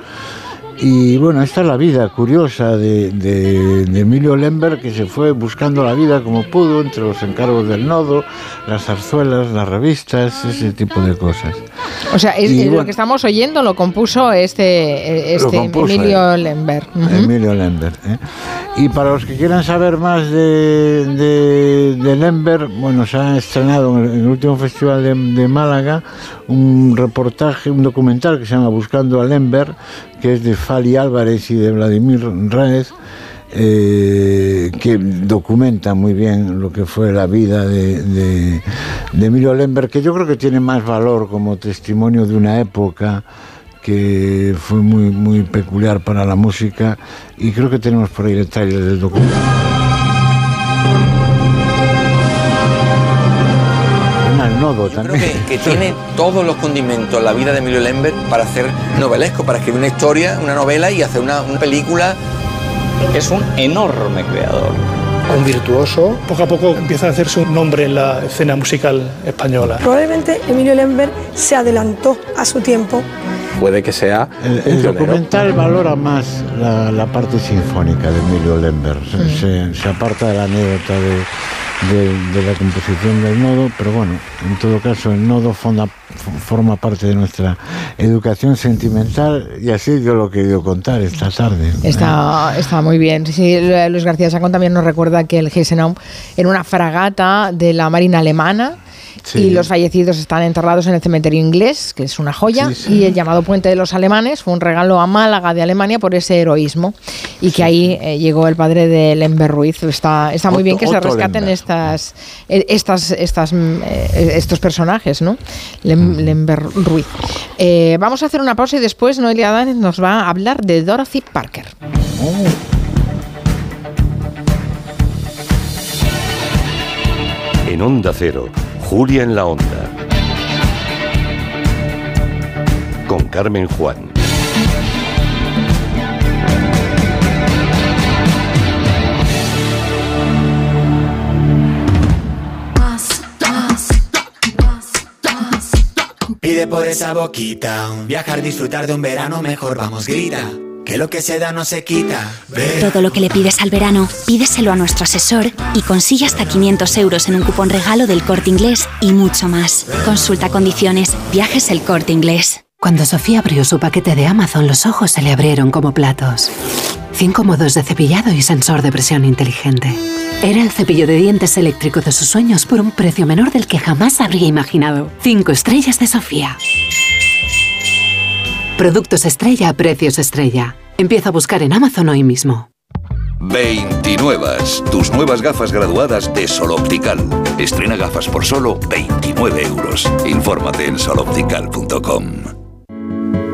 Y bueno, esta es la vida curiosa de, de, de, Emilio Lember, que se fue buscando la vida como pudo entre los encargos del nodo, las zarzuelas, las revistas, ese tipo de cosas. O sea, es, y, lo bueno, que estamos oyendo lo compuso este, este lo compuso Emilio él. Lember. Uh -huh. Emilio Lember. ¿eh? Y para los que quieran saber más de, de, de Lember, bueno, se ha estrenado en el, en el último festival de, de Málaga un reportaje, un documental que se llama Buscando a Lember, que es de Fali Álvarez y de Vladimir Raez, eh, que documenta muy bien lo que fue la vida de, de, de, Emilio Lember, que yo creo que tiene más valor como testimonio de una época que fue muy, muy peculiar para la música y creo que tenemos por ahí detalles del documental. Nodo Yo creo que, que, (laughs) tiene todos los condimentos la vida de Emilio Lambert para hacer novelesco, para escribir una historia, una novela y hacer una, una película. Es un enorme creador. Un virtuoso, poco a poco empieza a hacerse un nombre en la escena musical española. Probablemente Emilio Lambert se adelantó a su tiempo. Puede que sea. El, el documental valora más la, la, parte sinfónica de Emilio Lambert. Mm. Se, se, aparta de la anécdota de de, de, la composición del nodo, pero bueno, en todo caso el nodo fonda, forma parte de nuestra educación sentimental y así yo lo he querido contar esta tarde. Está, está muy bien. Sí, Luis García Sacón también nos recuerda que el Gneisenau en una fragata de la Marina Alemana Sí. y los fallecidos están enterrados en el cementerio inglés, que es una joya, sí, sí. y el llamado Puente de los Alemanes fue un regalo a Málaga de Alemania por ese heroísmo, y que ahí eh, llegó el padre de Lember Ruiz. Está, está muy Otto, bien que se rescaten estas, eh, estas, estas, eh, estos personajes, ¿no? Lem, mm. Lember Ruiz. Eh, vamos a hacer una pausa y después Noelia Dáez nos va a hablar de Dorothy Parker. Oh. En Onda Cero. Julia en la Onda. Con Carmen Juan. Pide por esa boquita, viajar, disfrutar de un verano mejor, vamos, grita. Que lo que se da no se quita. Todo lo que le pides al verano, pídeselo a nuestro asesor y consigue hasta 500 euros en un cupón regalo del corte inglés y mucho más. Consulta condiciones. Viajes el corte inglés. Cuando Sofía abrió su paquete de Amazon, los ojos se le abrieron como platos. Cinco modos de cepillado y sensor de presión inteligente. Era el cepillo de dientes eléctrico de sus sueños por un precio menor del que jamás habría imaginado. Cinco estrellas de Sofía. Productos estrella a precios estrella. Empieza a buscar en Amazon hoy mismo. 29. Tus nuevas gafas graduadas de Sol Optical. Estrena gafas por solo 29 euros. Infórmate en soloptical.com.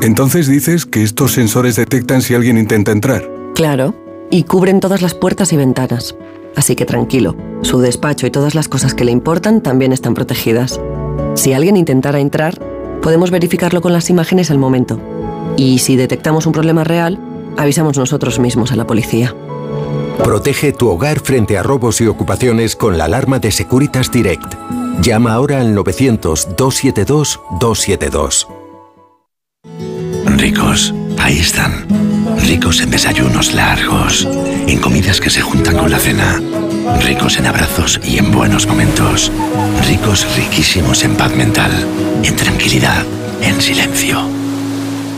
Entonces dices que estos sensores detectan si alguien intenta entrar. Claro, y cubren todas las puertas y ventanas. Así que tranquilo, su despacho y todas las cosas que le importan también están protegidas. Si alguien intentara entrar, podemos verificarlo con las imágenes al momento. Y si detectamos un problema real, avisamos nosotros mismos a la policía. Protege tu hogar frente a robos y ocupaciones con la alarma de Securitas Direct. Llama ahora al 900-272-272. Ricos, ahí están. Ricos en desayunos largos, en comidas que se juntan con la cena ricos en abrazos y en buenos momentos. Ricos, riquísimos en paz mental, en tranquilidad, en silencio.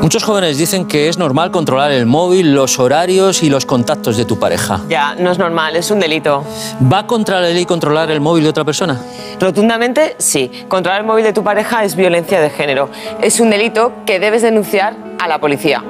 Muchos jóvenes dicen que es normal controlar el móvil, los horarios y los contactos de tu pareja. Ya, no es normal, es un delito. ¿Va contra la ley controlar el móvil de otra persona? Rotundamente, sí. Controlar el móvil de tu pareja es violencia de género. Es un delito que debes denunciar a la policía.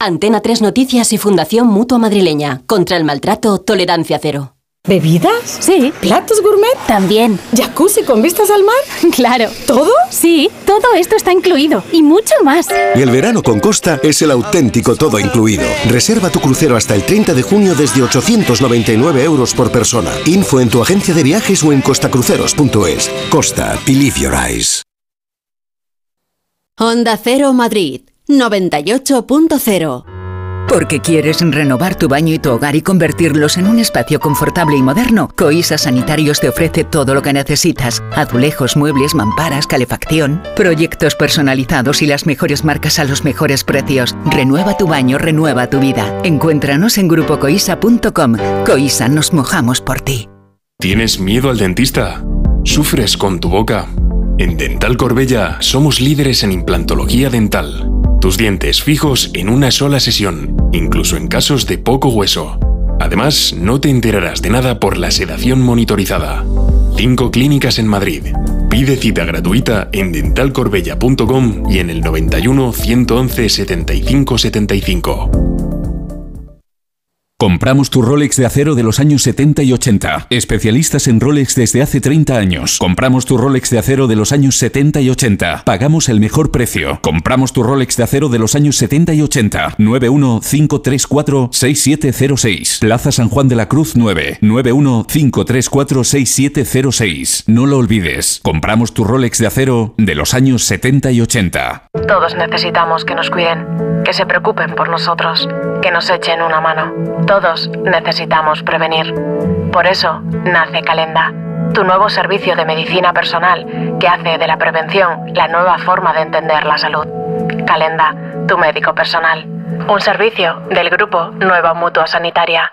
Antena 3 Noticias y Fundación Mutua Madrileña. Contra el maltrato, tolerancia cero. ¿Bebidas? Sí. ¿Platos gourmet? También. ¿Jacuzzi con vistas al mar? (laughs) Claro. ¿Todo? Sí, todo esto está incluido y mucho más. Y el verano con Costa es el auténtico todo incluido. Reserva tu crucero hasta el 30 de junio desde 899 euros por persona. Info en tu agencia de viajes o en costacruceros.es. Costa, believe your eyes. Honda Cero Madrid 98.0 Porque quieres renovar tu baño y tu hogar y convertirlos en un espacio confortable y moderno, Coisa Sanitarios te ofrece todo lo que necesitas. Azulejos, muebles, mamparas, calefacción, proyectos personalizados y las mejores marcas a los mejores precios. Renueva tu baño, renueva tu vida. Encuéntranos en grupocoisa.com. Coisa, nos mojamos por ti. ¿Tienes miedo al dentista? ¿Sufres con tu boca? En Dental Corbella somos líderes en implantología dental. Tus dientes fijos en una sola sesión, incluso en casos de poco hueso. Además, no te enterarás de nada por la sedación monitorizada. Cinco clínicas en Madrid. Pide cita gratuita en dentalcorbella.com y en el 91 111 75 75. Compramos tu Rolex de acero de los años 70 y 80. Especialistas en Rolex desde hace 30 años. Compramos tu Rolex de acero de los años 70 y 80. Pagamos el mejor precio. Compramos tu Rolex de acero de los años 70 y 80. 915346706. Plaza San Juan de la Cruz 9. 915346706. No lo olvides. Compramos tu Rolex de acero de los años 70 y 80. Todos necesitamos que nos cuiden, que se preocupen por nosotros, que nos echen una mano. Todos necesitamos prevenir. Por eso nace Calenda, tu nuevo servicio de medicina personal que hace de la prevención la nueva forma de entender la salud. Calenda, tu médico personal. Un servicio del grupo Nueva Mutua Sanitaria.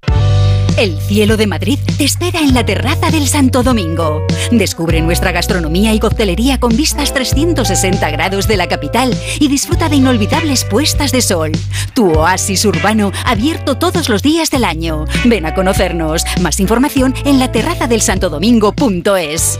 El cielo de Madrid te espera en la terraza del Santo Domingo. Descubre nuestra gastronomía y coctelería con vistas 360 grados de la capital y disfruta de inolvidables puestas de sol. Tu oasis urbano abierto todos los días del año. Ven a conocernos. Más información en la terraza del santodomingo.es.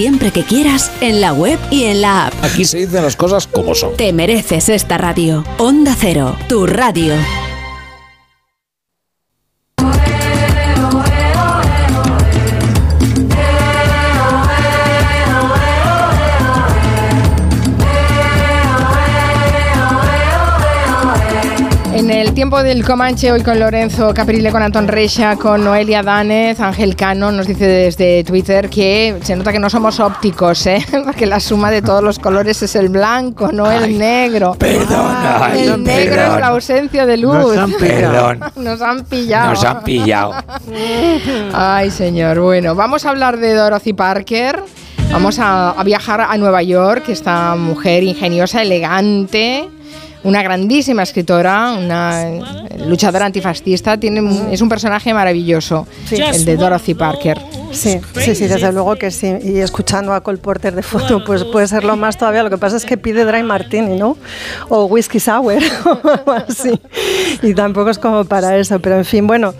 siempre que quieras en la web y en la app. Aquí se dicen las cosas como son. Te mereces esta radio. Onda Cero, tu radio. Tiempo del Comanche, hoy con Lorenzo Caprile, con Antón Reixa, con Noelia Danez, Ángel Cano nos dice desde Twitter que se nota que no somos ópticos, ¿eh? (laughs) porque la suma de todos los colores es el blanco, no el negro. Perdona. Ah, el negro es la ausencia de luz. Nos han pillado. (laughs) Nos han pillado. Nos han pillado. (laughs) Ay, señor. Bueno, vamos a hablar de Dorothy Parker. Vamos a, a viajar a Nueva York, esta mujer ingeniosa, elegante una grandísima escritora, una luchadora antifascista, tiene, es un personaje maravilloso, el de Dorothy Parker. Sí, sí, sí, desde luego que sí. Y escuchando a Cole Porter de fondo, pues puede ser lo más todavía. Lo que pasa es que pide dry martini, ¿no? O whisky sour (laughs) o así. Y tampoco es como para eso. Pero en fin, bueno,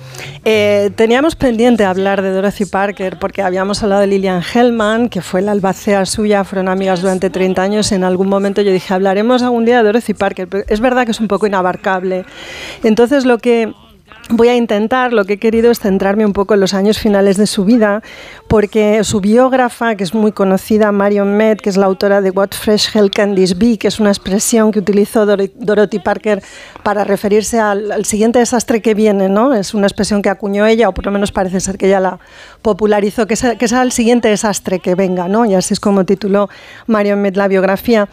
eh, teníamos pendiente hablar de Dorothy Parker porque habíamos hablado de Lillian Hellman, que fue la albacea suya, fueron amigas durante 30 años. En algún momento yo dije, hablaremos algún día de Dorothy Parker. Pero es verdad que es un poco inabarcable. Entonces lo que Voy a intentar, lo que he querido es centrarme un poco en los años finales de su vida, porque su biógrafa, que es muy conocida, Marion Mead, que es la autora de What Fresh Hell Can This Be, que es una expresión que utilizó Dor- Dorothy Parker para referirse al, al siguiente desastre que viene, ¿no? Es una expresión que acuñó ella, o por lo menos parece ser que ella la popularizó, que es, que es el siguiente desastre que venga, ¿no? Y así es como tituló Marion Mead la biografía.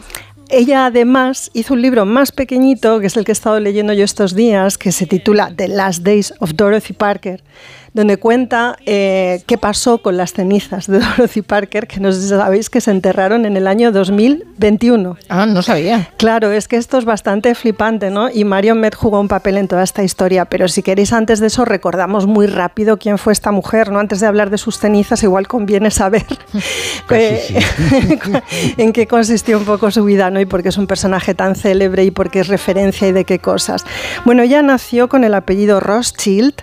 Ella además hizo un libro más pequeñito, que es el que he estado leyendo yo estos días, que se titula The Last Days of Dorothy Parker, donde cuenta eh, qué pasó con las cenizas de (laughs) Dorothy Parker, que no sabéis que se enterraron en el año 2021. Ah, no sabía. Claro, es que esto es bastante flipante, ¿no? Y Marion Met jugó un papel en toda esta historia, pero si queréis antes de eso recordamos muy rápido quién fue esta mujer, ¿no? Antes de hablar de sus cenizas, igual conviene saber (laughs) (laughs) eh, en qué consistió un poco su vida, ¿no? Y por qué es un personaje tan célebre y por qué es referencia y de qué cosas. Bueno, ella nació con el apellido Rothschild,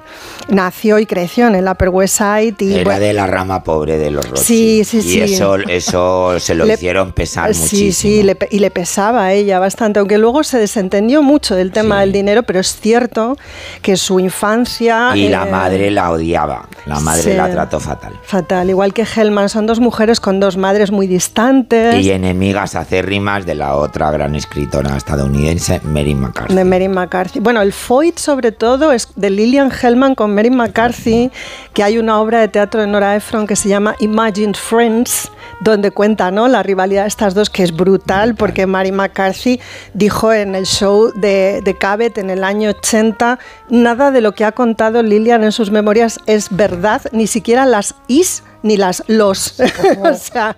nació y creció en el Upper West Side y Era bueno, de la rama pobre de los Rothschild. Sí, sí, sí. Y eso, eso se lo Le- hicieron pesar Sí, muchísimo. sí, le pe- y le pesaba a ella bastante, aunque luego se desentendió mucho del tema del dinero, pero es cierto que su infancia... Y la eh, madre la odiaba. La madre sí. la trató fatal. Fatal, igual que Hellman, son dos mujeres con dos madres muy distantes. Y enemigas acérrimas de la otra gran escritora estadounidense, Mary McCarthy. De Mary McCarthy. Bueno, el Foyt sobre todo es de Lillian Hellman con Mary McCarthy, que hay una obra de teatro de Nora Ephron que se llama Imagine Friends, donde cuenta ¿no? la rivalidad de estas dos, que es brutal, porque Mary McCarthy dijo en el show de, de Cabot en el año 80, nada de lo que ha contado Lillian en sus memorias es verdad, ni siquiera las is ni las los. (laughs) o sea,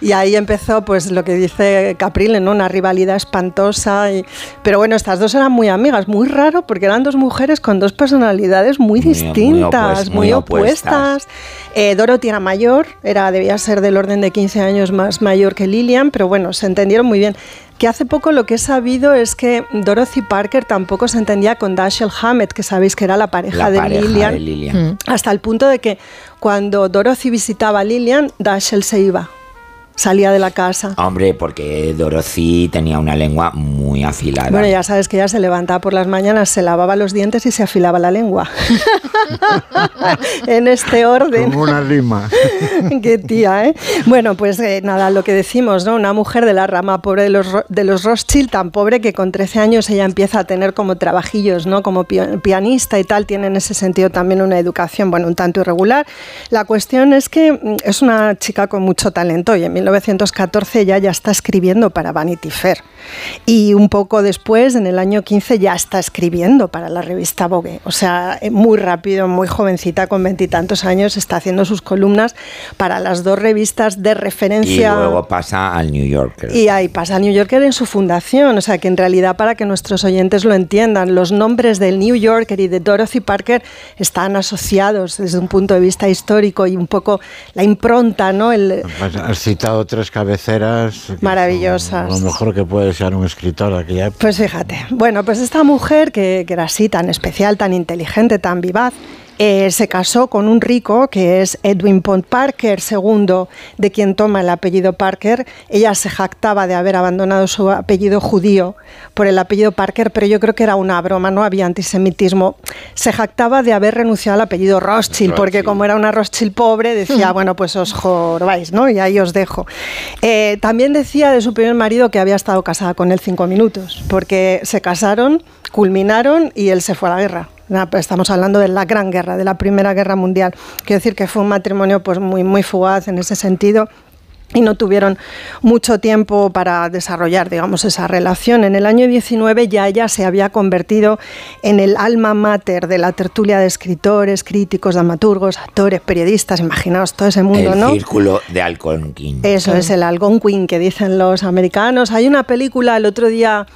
y ahí empezó pues lo que dice Caprile, ¿no? Una rivalidad espantosa. y- pero bueno, estas dos eran muy amigas, muy raro porque eran dos mujeres con dos personalidades muy, distintas, opues- muy, muy opuestas. Eh, Dorothy era mayor, era, debía ser del orden de 15 años más mayor que Lillian, pero bueno, se entendieron muy bien. Que hace poco lo que he sabido es que Dorothy Parker tampoco se entendía con Dashiell Hammett, que sabéis que era la pareja, La de, pareja Lillian, de Lillian. hasta el punto de que cuando Dorothy visitaba a Lillian, Dashiell se iba, salía de la casa. Hombre, porque Dorothy tenía una lengua muy afilada. Bueno, ya sabes que ella se levantaba por las mañanas, se lavaba los dientes y se afilaba la lengua. (laughs) en este orden. Como una rima. (laughs) Qué tía, ¿eh? Bueno, pues eh, nada, lo que decimos, ¿no? Una mujer de la rama pobre de los, Ro- de los Rothschild, tan pobre que con 13 años ella empieza a tener como trabajillos, ¿no? Como pia- pianista y tal, tiene en ese sentido también una educación, bueno, un tanto irregular. La cuestión es que mm, es una chica con mucho talento y en 1914 ella ya está escribiendo para Vanity Fair. Y un poco después, en el año 15, ya está escribiendo para la revista Vogue. O sea, eh, muy rápido, muy jovencita, con veintitantos años, está haciendo sus columnas para las dos revistas de y referencia. luego pasa al New Yorker. Y ahí pasa a New Yorker en su fundación, o sea que en realidad para que nuestros oyentes lo entiendan, los nombres del New Yorker y de Dorothy Parker están asociados desde un punto de vista histórico y un poco la impronta, ¿no? El, Pues Has citado tres cabeceras. Maravillosas. Lo mejor que puede ser un escritor de aquella época. Pues fíjate, bueno, pues esta mujer que, que era así, tan especial, tan inteligente, tan vivaz, eh, se casó con un rico que es Edwin Pond Parker II, de quien toma el apellido Parker. Ella se jactaba de haber abandonado su apellido judío por el apellido Parker, pero yo creo que era una broma, no había antisemitismo. Se jactaba de haber renunciado al apellido Rothschild, porque como era una Rothschild pobre, decía, (laughs) bueno, pues os jorobáis, ¿no? Y ahí os dejo. Eh, también decía de su primer marido que había estado casada con él cinco minutos, porque se casaron, culminaron y él se fue a la guerra. Estamos hablando de la Gran Guerra, de la Primera Guerra Mundial. Quiero decir que fue un matrimonio pues muy, muy fugaz en ese sentido y no tuvieron mucho tiempo para desarrollar, digamos, esa relación. En el año 19 ya ella se había convertido en el alma mater de la tertulia de escritores, críticos, dramaturgos, actores, periodistas, imaginaos todo ese mundo, el ¿no? círculo de Algonquin. Eso es el Algonquin que dicen los americanos. Hay una película el otro día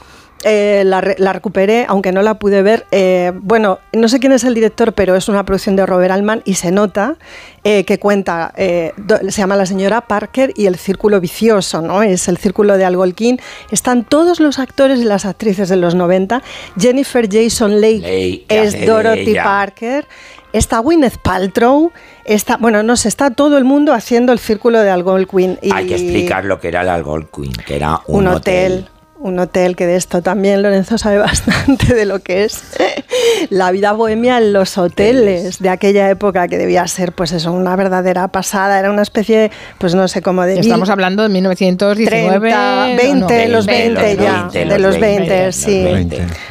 eh, la, re- la recuperé, aunque no la pude ver. Eh, bueno, no sé quién es el director, pero es una producción de Robert Altman y se nota eh, que cuenta, do- se llama La señora Parker y el círculo vicioso, ¿no? Es el círculo de Algolquín. Están todos los actores y las actrices de los 90. Jennifer Jason Leigh es Dorothy. Parker. Está Gwyneth Paltrow, está, bueno, no sé, está todo el mundo haciendo el círculo de Algonquin. Y Hay que explicar lo que era el Algonquin, que era un, un hotel. Un hotel que de esto también Lorenzo sabe (laughs) bastante de lo que es (laughs) la vida bohemia en los hoteles de aquella época que debía ser pues eso, una verdadera pasada, era una especie, pues no sé cómo de Estamos hablando de 1919. 30, ¿o 20, no? los 20 ya, de los 20, sí.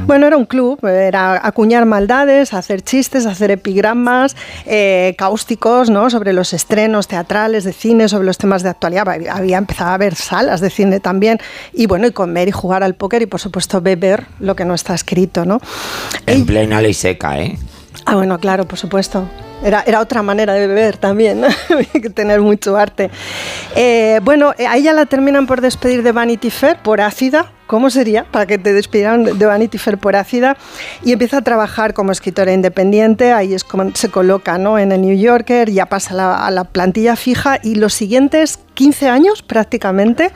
Bueno, era un club, era acuñar maldades, hacer chistes, hacer epigramas eh, cáusticos ¿no? sobre los estrenos teatrales de cine, sobre los temas de actualidad. Había había empezado a haber salas de cine también. Y bueno, y comer y jugar al póker y por supuesto beber lo que no está escrito. ¿no? En plena ley seca, ¿eh? Ah, bueno, claro, por supuesto. Era, era otra manera de beber también, que (laughs) tener mucho arte. Eh, bueno, eh, a ella la terminan por despedir de Vanity Fair por ácida. ¿Cómo sería para que te despidieran de Vanity Fair por ácida? Y empieza a trabajar como escritora independiente, ahí es como se coloca ¿no? en el New Yorker, ya pasa la, a la plantilla fija y los siguientes 15 años prácticamente,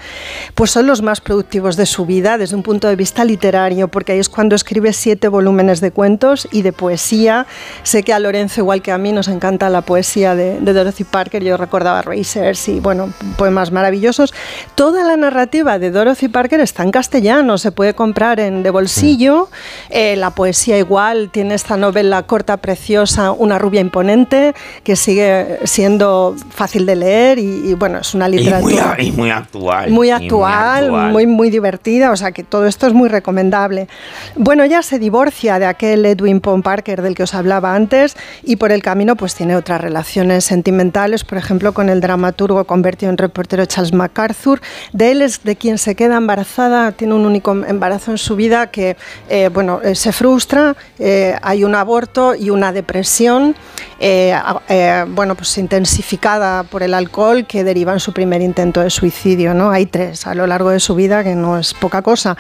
pues son los más productivos de su vida desde un punto de vista literario, porque ahí es cuando escribe siete volúmenes de cuentos y de poesía. Sé que a Lorenzo, igual que a mí, nos encanta la poesía de, de Dorothy Parker, yo recordaba Racers y, bueno, poemas maravillosos. Toda la narrativa de Dorothy Parker está en castellano, se puede comprar en de bolsillo, Eh, la poesía igual, tiene esta novela corta, preciosa, Una rubia imponente, que sigue siendo fácil de leer y, y, bueno, es una Y muy, literatura y muy actual. muy actual. muy, muy divertida, o sea que todo esto es muy recomendable. Bueno, ella se divorcia de aquel Edwin Pond Parker del que os hablaba antes y por el camino pues tiene otras relaciones sentimentales, por ejemplo con el dramaturgo convertido en reportero Charles MacArthur. De él es de quien se queda embarazada, tiene un único embarazo en su vida que eh, bueno, eh, se frustra, eh, hay un aborto y una depresión, bueno, pues intensificada por el alcohol que deriva en su primer intento de suicidio. ¿no? Hay tres a lo largo de su vida, que no es poca cosa.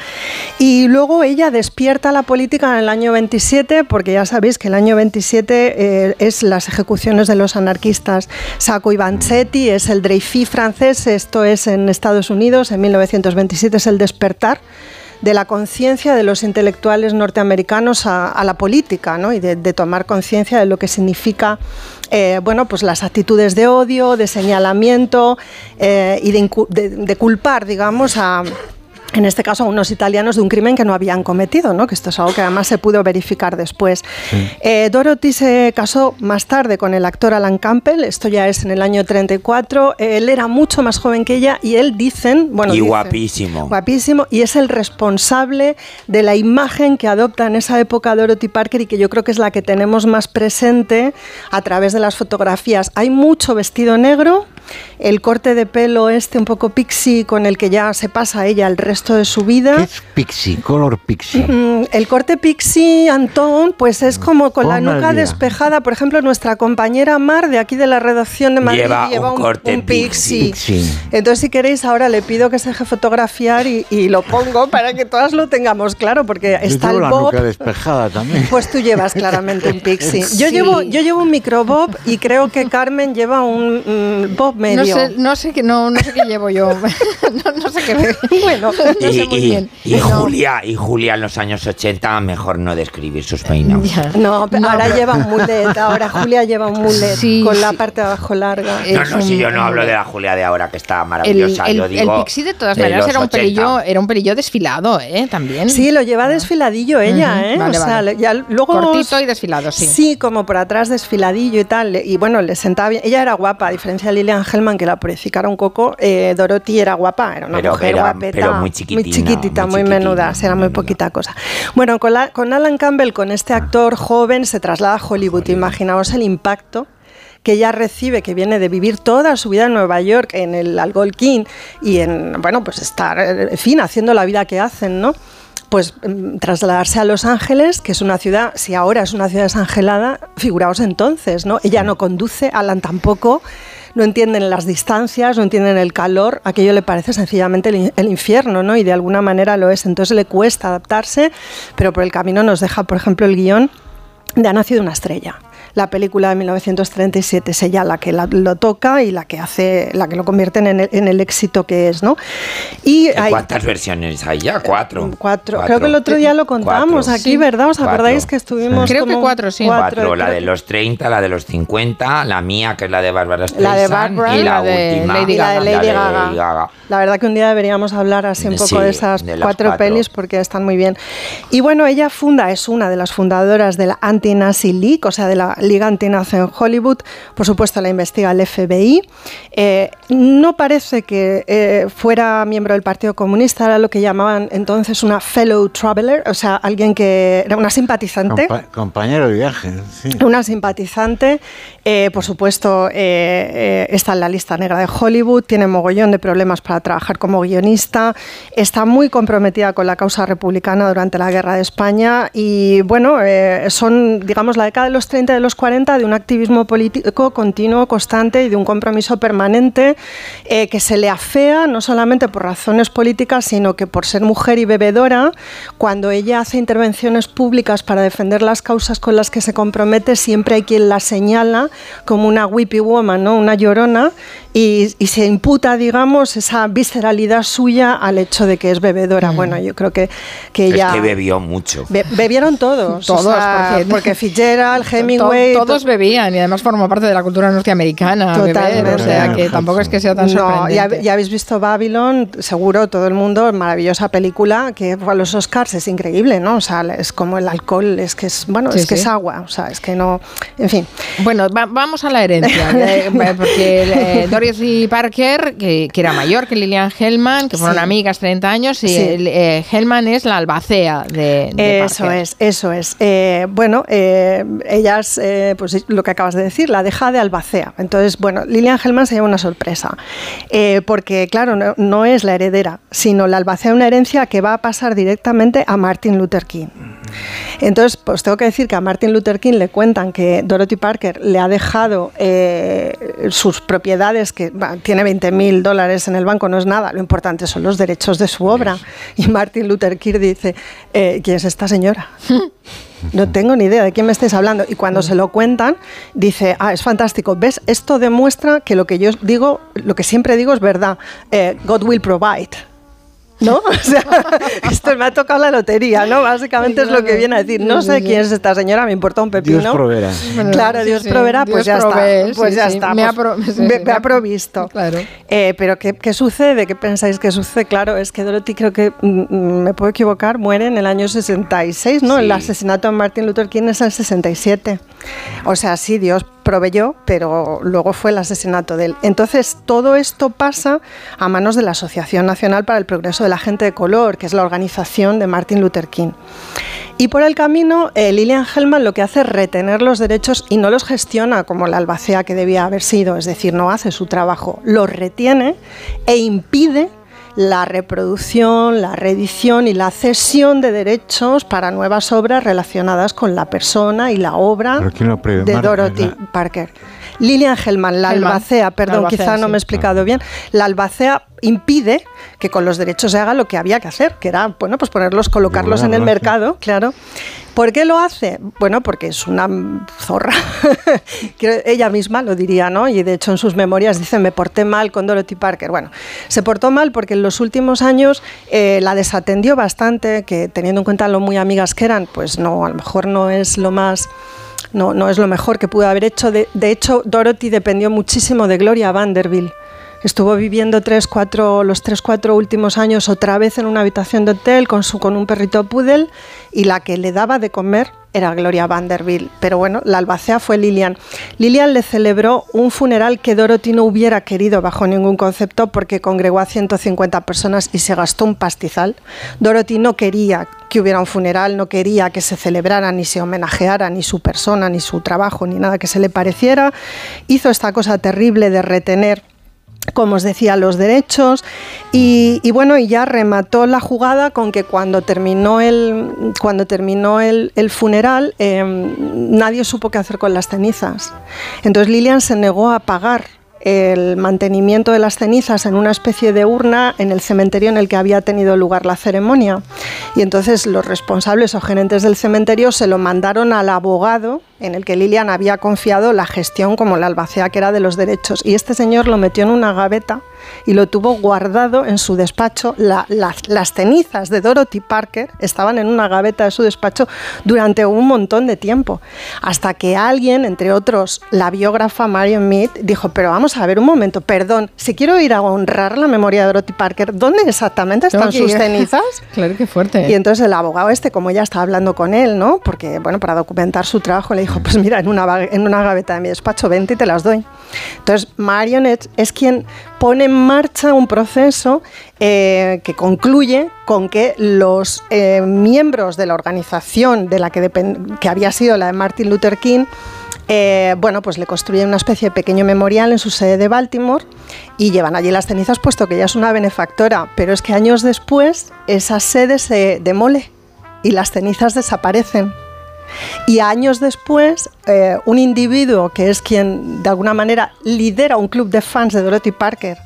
Y luego ella despierta la política en el año 27, porque ya sabéis que el año 27 eh, es las ejecuciones de los anarquistas Sacco y Vanzetti, es el Dreyfus francés, esto es en Estados Unidos, en 1927 es el despertar de la conciencia de los intelectuales norteamericanos a, la política ¿no? y de, tomar conciencia de lo que significa eh, bueno, pues las actitudes de odio, de señalamiento eh, y de- de culpar, digamos, a, en este caso a unos italianos de un crimen que no habían cometido, ¿no? que esto es algo que además se pudo verificar después. Eh, Dorothy se casó más tarde con el actor Alan Campbell, esto ya es en el año 34, él era mucho más joven que ella y él dicen, bueno, y dicen- guapísimo. Guapísimo, y es el responsable de la imagen que adopta en esa época Dorothy Parker y que yo creo que es la que tenemos más presente a través de las fotografías. Hay mucho vestido negro, el corte de pelo este un poco pixie con el que ya se pasa ella el resto de su vida. Pixie, color pixie. Mm, El corte pixie, Antón, pues es como con la nuca día. despejada. Por ejemplo, nuestra compañera Mar de aquí de la redacción de Madrid Lleva lleva, un corte pixie. Pixie. Entonces, si queréis, ahora le pido que se deje fotografiar y, y lo pongo para que todas lo tengamos claro, porque Yo está llevo el la bob. nuca despejada también. Pues tú llevas claramente un pixie. (laughs) Yo llevo, yo llevo un microbob y creo que Carmen lleva un mm, bob medio. No sé, no sé qué no, no sé qué llevo yo. (laughs) no, no sé qué. (laughs) Bueno, no (laughs) y, sé muy y- bien. y No. Julia, y Julia en los años 80, mejor no describir sus peinados. No, pero No, ahora lleva un mulet, ahora Julia lleva un mulet Sí, con la parte de abajo larga. No, Es no, si yo no hablo de la Julia de ahora, que está maravillosa. el, yo el pixie de todas maneras era un 80. pelillo, era un pelillo desfilado, ¿eh? También. Sí, lo lleva desfiladillo ella, ¿eh? vale, o sea, vale. le- ya luego Cortito y desfilado, sí. Sí, como por atrás desfiladillo y tal. Y bueno, le sentaba bien. Ella era guapa, a diferencia de Lilian Hellman, que la purificara un coco. eh, Dorothy era guapa, era una Pero mujer era- guapeta. pero muy chiquitina, chiquitita, muy muy, menuda, era muy poquita cosa. Bueno, con, la- con Alan Campbell, con este actor joven, se traslada a Hollywood. Imaginaos el impacto que ella recibe, que viene de vivir toda su vida en Nueva York, en el Algolquín, y en, bueno, pues estar, en fin, haciendo la vida que hacen, ¿no? Pues mm, trasladarse a Los Ángeles, que es una ciudad, si ahora es una ciudad desangelada, figuraos entonces, ¿no? Ella no conduce, Alan tampoco, no entienden las distancias, no entienden el calor, aquello le parece sencillamente el, infierno, ¿no? Y de alguna manera lo es. Entonces le cuesta adaptarse, pero por el camino nos deja, por ejemplo, el guion de Ha nacido una estrella la película de 1937 es ella la que lo toca y la que hace, la que lo convierte en el, en el éxito que es, ¿no? Y ¿Cuántas versiones hay ya? Cuatro. Cuatro. Creo que el otro día lo contamos aquí, ¿verdad? ¿Os acordáis que estuvimos? Creo que cuatro, sí. Cuatro. La de los 30, la de los 50, la mía que es la de Bárbara Streisand la de Barbara, y la, de última, Lady Gaga. La de Lady, Gaga. La verdad que un día deberíamos hablar así un poco de esas cuatro, cuatro, pelis porque están muy bien. Y bueno, ella funda, es una de las fundadoras de la Anti-Nazi League, o sea, de la Liga Antinazi en Hollywood. Por supuesto, la investiga el FBI. Eh, no parece que eh, fuera miembro del Partido Comunista, era lo que llamaban entonces una fellow traveler, o sea, alguien que era una simpatizante. compañero de viaje. Sí. Una simpatizante. Eh, por supuesto, está en la lista negra de Hollywood, tiene mogollón de problemas para trabajar como guionista, está muy comprometida con la causa republicana durante la Guerra de España y, bueno, son, digamos, la década de los 30 y de los 40 de un activismo político continuo, constante y de un compromiso permanente eh, que se le afea no solamente por razones políticas, sino que por ser mujer y bebedora, cuando ella hace intervenciones públicas para defender las causas con las que se compromete, siempre hay quien la señala como una whippy woman, ¿no? una llorona, y, se imputa, digamos, esa visceralidad suya al hecho de que es bebedora. Mm. Bueno, yo creo que, que ella... Es que bebió mucho. bebieron todos. (laughs) todos, porque, porque Fitzgerald, Hemingway... todos bebían y además formó parte de la cultura norteamericana. Totalmente. o sea, que tampoco es que sea tan no, ya, ya, habéis visto Babylon, seguro todo el mundo, maravillosa película que fue a los Oscars, es increíble, ¿no? O sea, es como el alcohol, es que es, bueno, es que es agua, o sea, es que no... En fin. Bueno, vamos a la herencia, (laughs) eh, porque... Eh, Dorothy Parker, que, era mayor que Lilian Hellman, que fueron amigas 30 años, y eh, Hellman es la albacea de, Eso es, eso es. Eh, bueno, eh, ellas, pues lo que acabas de decir, la deja de albacea. Entonces, bueno, Lilian Hellman se lleva una sorpresa, porque claro, no, no, es la heredera, sino la albacea una herencia que va a pasar directamente a Martin Luther King. Entonces, pues tengo que decir que a Martin Luther King le cuentan que Dorothy Parker le ha dejado sus propiedades que tiene 20 mil dólares en el banco, no es nada, lo importante son los derechos de su obra. Y Martin Luther King dice, eh, ¿quién es esta señora? (laughs) No tengo ni idea de quién me estáis hablando. Y cuando se lo cuentan, dice, ah, es fantástico. ¿Ves? Esto demuestra que lo que yo digo, lo que siempre digo es verdad. Eh, God will provide. ¿No? (laughs) O sea, (laughs) esto me ha tocado la lotería, ¿no? Básicamente es lo que viene a decir. No sé quién es esta señora, me importa un pepino. Dios proveerá. claro, Dios proveerá, pues ya está. Pues ya está. (laughs) Me, ha, provisto. Claro. Eh, pero ¿qué, ¿qué, sucede? ¿Qué pensáis que sucede? Claro, es que Dorothy creo que, mm, mm, me puedo equivocar, muere en el año 66, ¿no? El asesinato de Martin Luther King es el 67. O sea, sí, Dios proveyó, pero luego fue el asesinato de él. Entonces, todo esto pasa a manos de la Asociación Nacional para el Progreso de la Gente de Color, que es la organización de Martin Luther King. Y por el camino, eh, Lillian Hellman lo que hace es retener los derechos y no los gestiona como la albacea que debía haber sido, es decir, no hace su trabajo, los retiene e impide la reproducción, la reedición y la cesión de derechos para nuevas obras relacionadas con la persona y la obra de Dorothy Parker. Lilian Hellman, la albacea, perdón, quizá no me he explicado bien, la albacea impide que con los derechos se haga lo que había que hacer, que era, bueno, pues ponerlos, colocarlos en el mercado, claro. ¿Por qué lo hace? Bueno, porque es una zorra. (laughs) Ella misma lo diría, ¿no? Y de hecho en sus memorias dice, me porté mal con Dorothy Parker. Bueno, se portó mal porque en los últimos años eh, la desatendió bastante, que teniendo en cuenta lo muy amigas que eran, pues no, a lo mejor no es lo más no, no es lo mejor que pudo haber hecho. De, hecho, Dorothy dependió muchísimo de Gloria Vanderbilt. Estuvo viviendo tres, cuatro, los tres, cuatro últimos años otra vez en una habitación de hotel con, su, con un perrito poodle y la que le daba de comer era Gloria Vanderbilt, pero bueno, la albacea fue Lilian. Lilian le celebró un funeral que Dorothy no hubiera querido bajo ningún concepto porque congregó a 150 personas y se gastó un pastizal. Dorothy no quería que hubiera un funeral, no quería que se celebrara ni se homenajeara ni su persona, ni su trabajo, ni nada que se le pareciera. Hizo esta cosa terrible de retener como os decía, los derechos y, bueno, y ya remató la jugada con que cuando terminó el, cuando terminó el, funeral em, nadie supo qué hacer con las cenizas. Entonces Lilian se negó a pagar el mantenimiento de las cenizas en una especie de urna en el cementerio en el que había tenido lugar la ceremonia. Y entonces los responsables o gerentes del cementerio se lo mandaron al abogado en el que Lilian había confiado la gestión como la albacea que era de los derechos. Y este señor lo metió en una gaveta y lo tuvo guardado en su despacho. las cenizas de Dorothy Parker estaban en una gaveta de su despacho durante un montón de tiempo, hasta que alguien, entre otros la biógrafa Marion Mead, dijo, pero vamos a ver un momento, perdón, si quiero ir a honrar la memoria de Dorothy Parker, ¿dónde exactamente están sus cenizas? (laughs) claro que fuerte. Y entonces el abogado este, como ya estaba hablando con él, ¿no? Porque, bueno, para documentar su trabajo, le dijo, pues mira, en una, en una gaveta de mi despacho, vente y te las doy. Entonces, Marion es quien pone en marcha un proceso eh, que concluye con que los eh, miembros de la organización de la que, que había sido la de Martin Luther King eh, bueno, pues le construyen una especie de pequeño memorial en su sede de Baltimore y llevan allí las cenizas puesto que ella es una benefactora, pero es que años después esa sede se demole y las cenizas desaparecen. Y años después, eh, un individuo que es quien de alguna manera lidera un club de fans de Dorothy Parker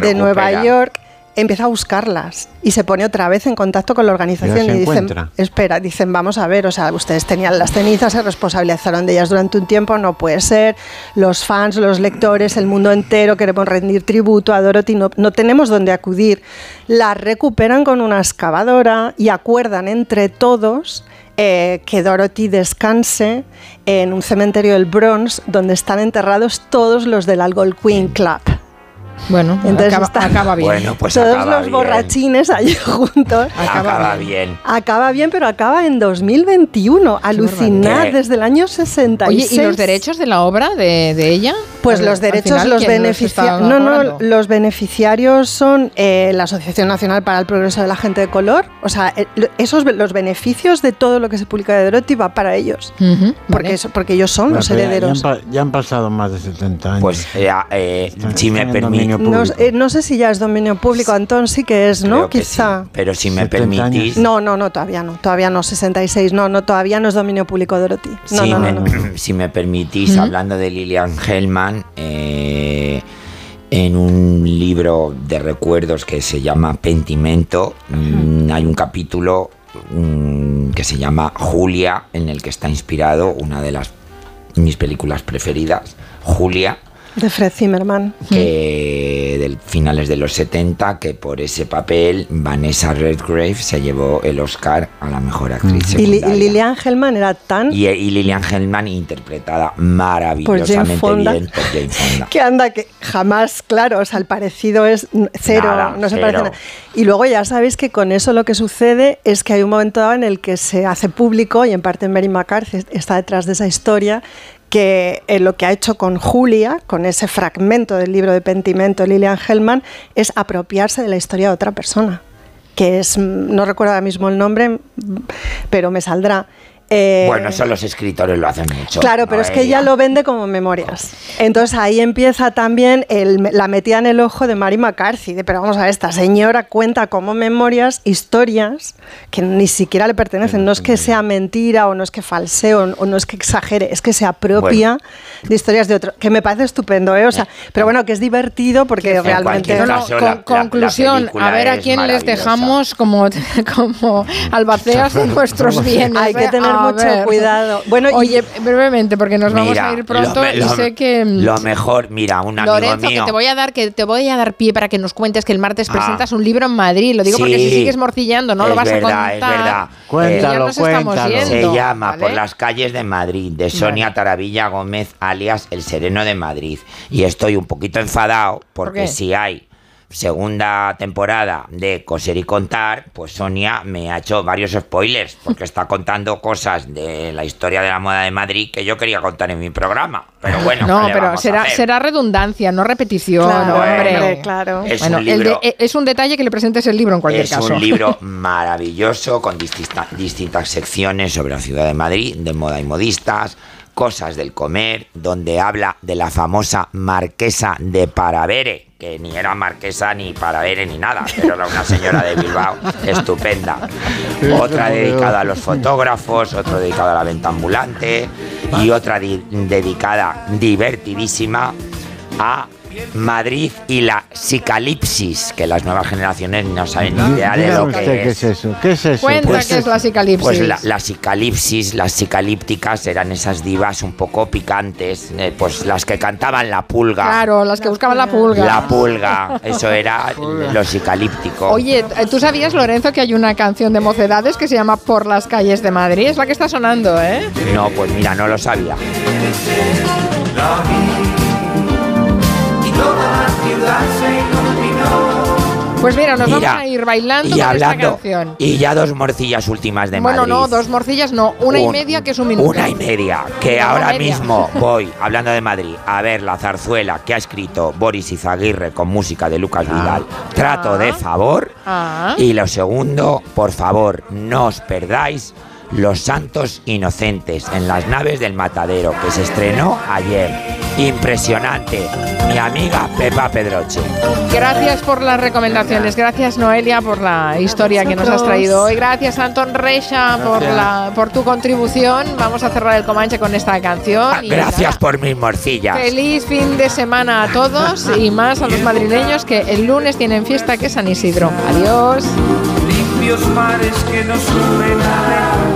de Nueva York, empieza a buscarlas y se pone otra vez en contacto con la organización y, dicen, espera, dicen, vamos a ver, o sea, ustedes tenían las cenizas, se responsabilizaron de ellas durante un tiempo, no puede ser, los fans, los lectores, el mundo entero queremos rendir tributo a Dorothy, no, no tenemos dónde acudir. Las recuperan con una excavadora y acuerdan entre todos eh, que Dorothy descanse en un cementerio del Bronx donde están enterrados todos los del Algonquin Club. Bueno, Entonces acaba, bien. Bueno, pues Todos los borrachines allí (laughs) juntos. Acaba, bien. Acaba bien, pero acaba en 2021. Alucinar desde el año 66. Oye, ¿y los derechos de la obra de, de ella? Pues los derechos, los beneficiarios. No, no, los beneficiarios son eh, la Asociación Nacional para el Progreso de la Gente de Color. O sea, eh, esos los beneficios de todo lo que se publica de Dorothy va para ellos. porque, porque ellos son los herederos. Ya han, pasado más de 70 años. Pues eh, si me permite eh, no, sé si ya es dominio público, Antón, sí que es, ¿no? Quizá. Pero si me permitís. No, no, no, todavía no. Todavía no, 66. No, no, todavía no es dominio público, Dorothy. No, si, no, me, no, (clears throat) si me permitís, hablando de Lilian Hellman, eh, en un libro de recuerdos que se llama Pentimento, mm, hay un capítulo mm, que se llama Julia, en el que está inspirado una de las mis películas preferidas, Julia, de Fred Zimmerman. Que de finales de los 70, que por ese papel Vanessa Redgrave se llevó el Oscar a la mejor actriz. Y, Lilian Hellman era tan. Y, Lilian Hellman interpretada maravillosamente por bien por Jane Fonda. (laughs) que anda, que jamás, claro, o sea, el parecido es cero, no se parece nada. Y luego ya sabéis que con eso lo que sucede es que hay un momento dado en el que se hace público, y en parte Mary McCarthy está detrás de esa historia, que eh, lo que ha hecho con Julia, con ese fragmento del libro de Pentimento de Lilian Hellman, es apropiarse de la historia de otra persona, que es, no recuerdo ahora mismo el nombre, pero me saldrá. Eh, bueno, eso los escritores lo hacen mucho. Claro, pero es que ella lo vende como memorias. Entonces ahí empieza también la metida en el ojo de Mary McCarthy. De, pero vamos a ver, esta señora cuenta como memorias historias que ni siquiera le pertenecen. No es que sea mentira o no es que falsee o, no es que exagere, es que se apropia de historias de otro. Que me parece estupendo, ¿eh? O sea, pero bueno, que es divertido porque realmente. conclusión, a ver a quién les dejamos como, (laughs) como (laughs) albaceas de nuestros bienes. Hay que tener mucho cuidado. Bueno, oye, brevemente, porque nos vamos a ir pronto y sé que mm, lo mejor, mira, un amigo Lorenzo, mío. que te voy a dar que te voy a dar pie para que nos cuentes que el martes ah. presentas un libro en Madrid. Lo digo porque si sigues morcillando, no lo vas a contar. Es verdad. Cuéntalo, cuéntalo. Se llama Por las calles de Madrid, de Sonia Taravilla Gómez, alias El Sereno de Madrid. Y estoy un poquito enfadado porque si hay segunda temporada de Coser y Contar, pues Sonia me ha hecho varios spoilers, porque está contando cosas de la historia de la moda de Madrid que yo quería contar en mi programa. Pero bueno, no, pero será, será redundancia, no repetición, hombre. claro. Es, un libro, e, es un detalle que le presentes el libro en cualquier caso. Es un libro (laughs) maravilloso con distintas secciones sobre la ciudad de Madrid, de moda y modistas cosas del comer, donde habla de la famosa marquesa de Paravere, que ni era marquesa ni Paravere ni nada, (laughs) pero era una señora de Bilbao estupenda. Otra dedicada a los fotógrafos, otro dedicado a la venta ambulante y otra dedicada divertidísima a Madrid y la psicalipsis, que las nuevas generaciones no saben ni idea de lo que ¿Qué es eso? ¿Qué es eso? Cuenta Pues- qué es la psicalipsis. Pues la, la psicalipsis, las psicalípticas eran esas divas un poco picantes, eh, pues las que cantaban la pulga. Claro, las que buscaban la pulga. La pulga, eso era lo psicalíptico. Oye, ¿tú sabías, Lorenzo, que hay una canción de mocedades que se llama Por las calles de Madrid? Es la que está sonando, ¿eh? No, pues mira, no lo sabía. Pues mira, nos Mira, vamos a ir bailando Y con esta hablando, canción. y ya dos morcillas últimas de Bueno, Madrid. no, dos morcillas no, una y Un- media que es un minuto. Una y media, que Una ahora media. mismo (laughs) voy, hablando de Madrid, a ver la zarzuela que ha escrito Boris Izaguirre con música de Lucas Vidal. Trato de favor. Ah. Y lo segundo, por favor, no os perdáis Los Santos Inocentes en las naves del matadero, que se estrenó ayer. Impresionante. Mi amiga Pepa Pedroche. Gracias por las recomendaciones, gracias Noelia por la historia que nos has traído hoy, gracias Anton Reixa por, la, por tu contribución. Vamos a cerrar el Comanche con esta canción. y Gracias por mis morcillas. Feliz fin de semana a todos y (laughs) más a los madrileños que el lunes tienen fiesta que es San Isidro. Adiós. limpios mares que nos suben a ver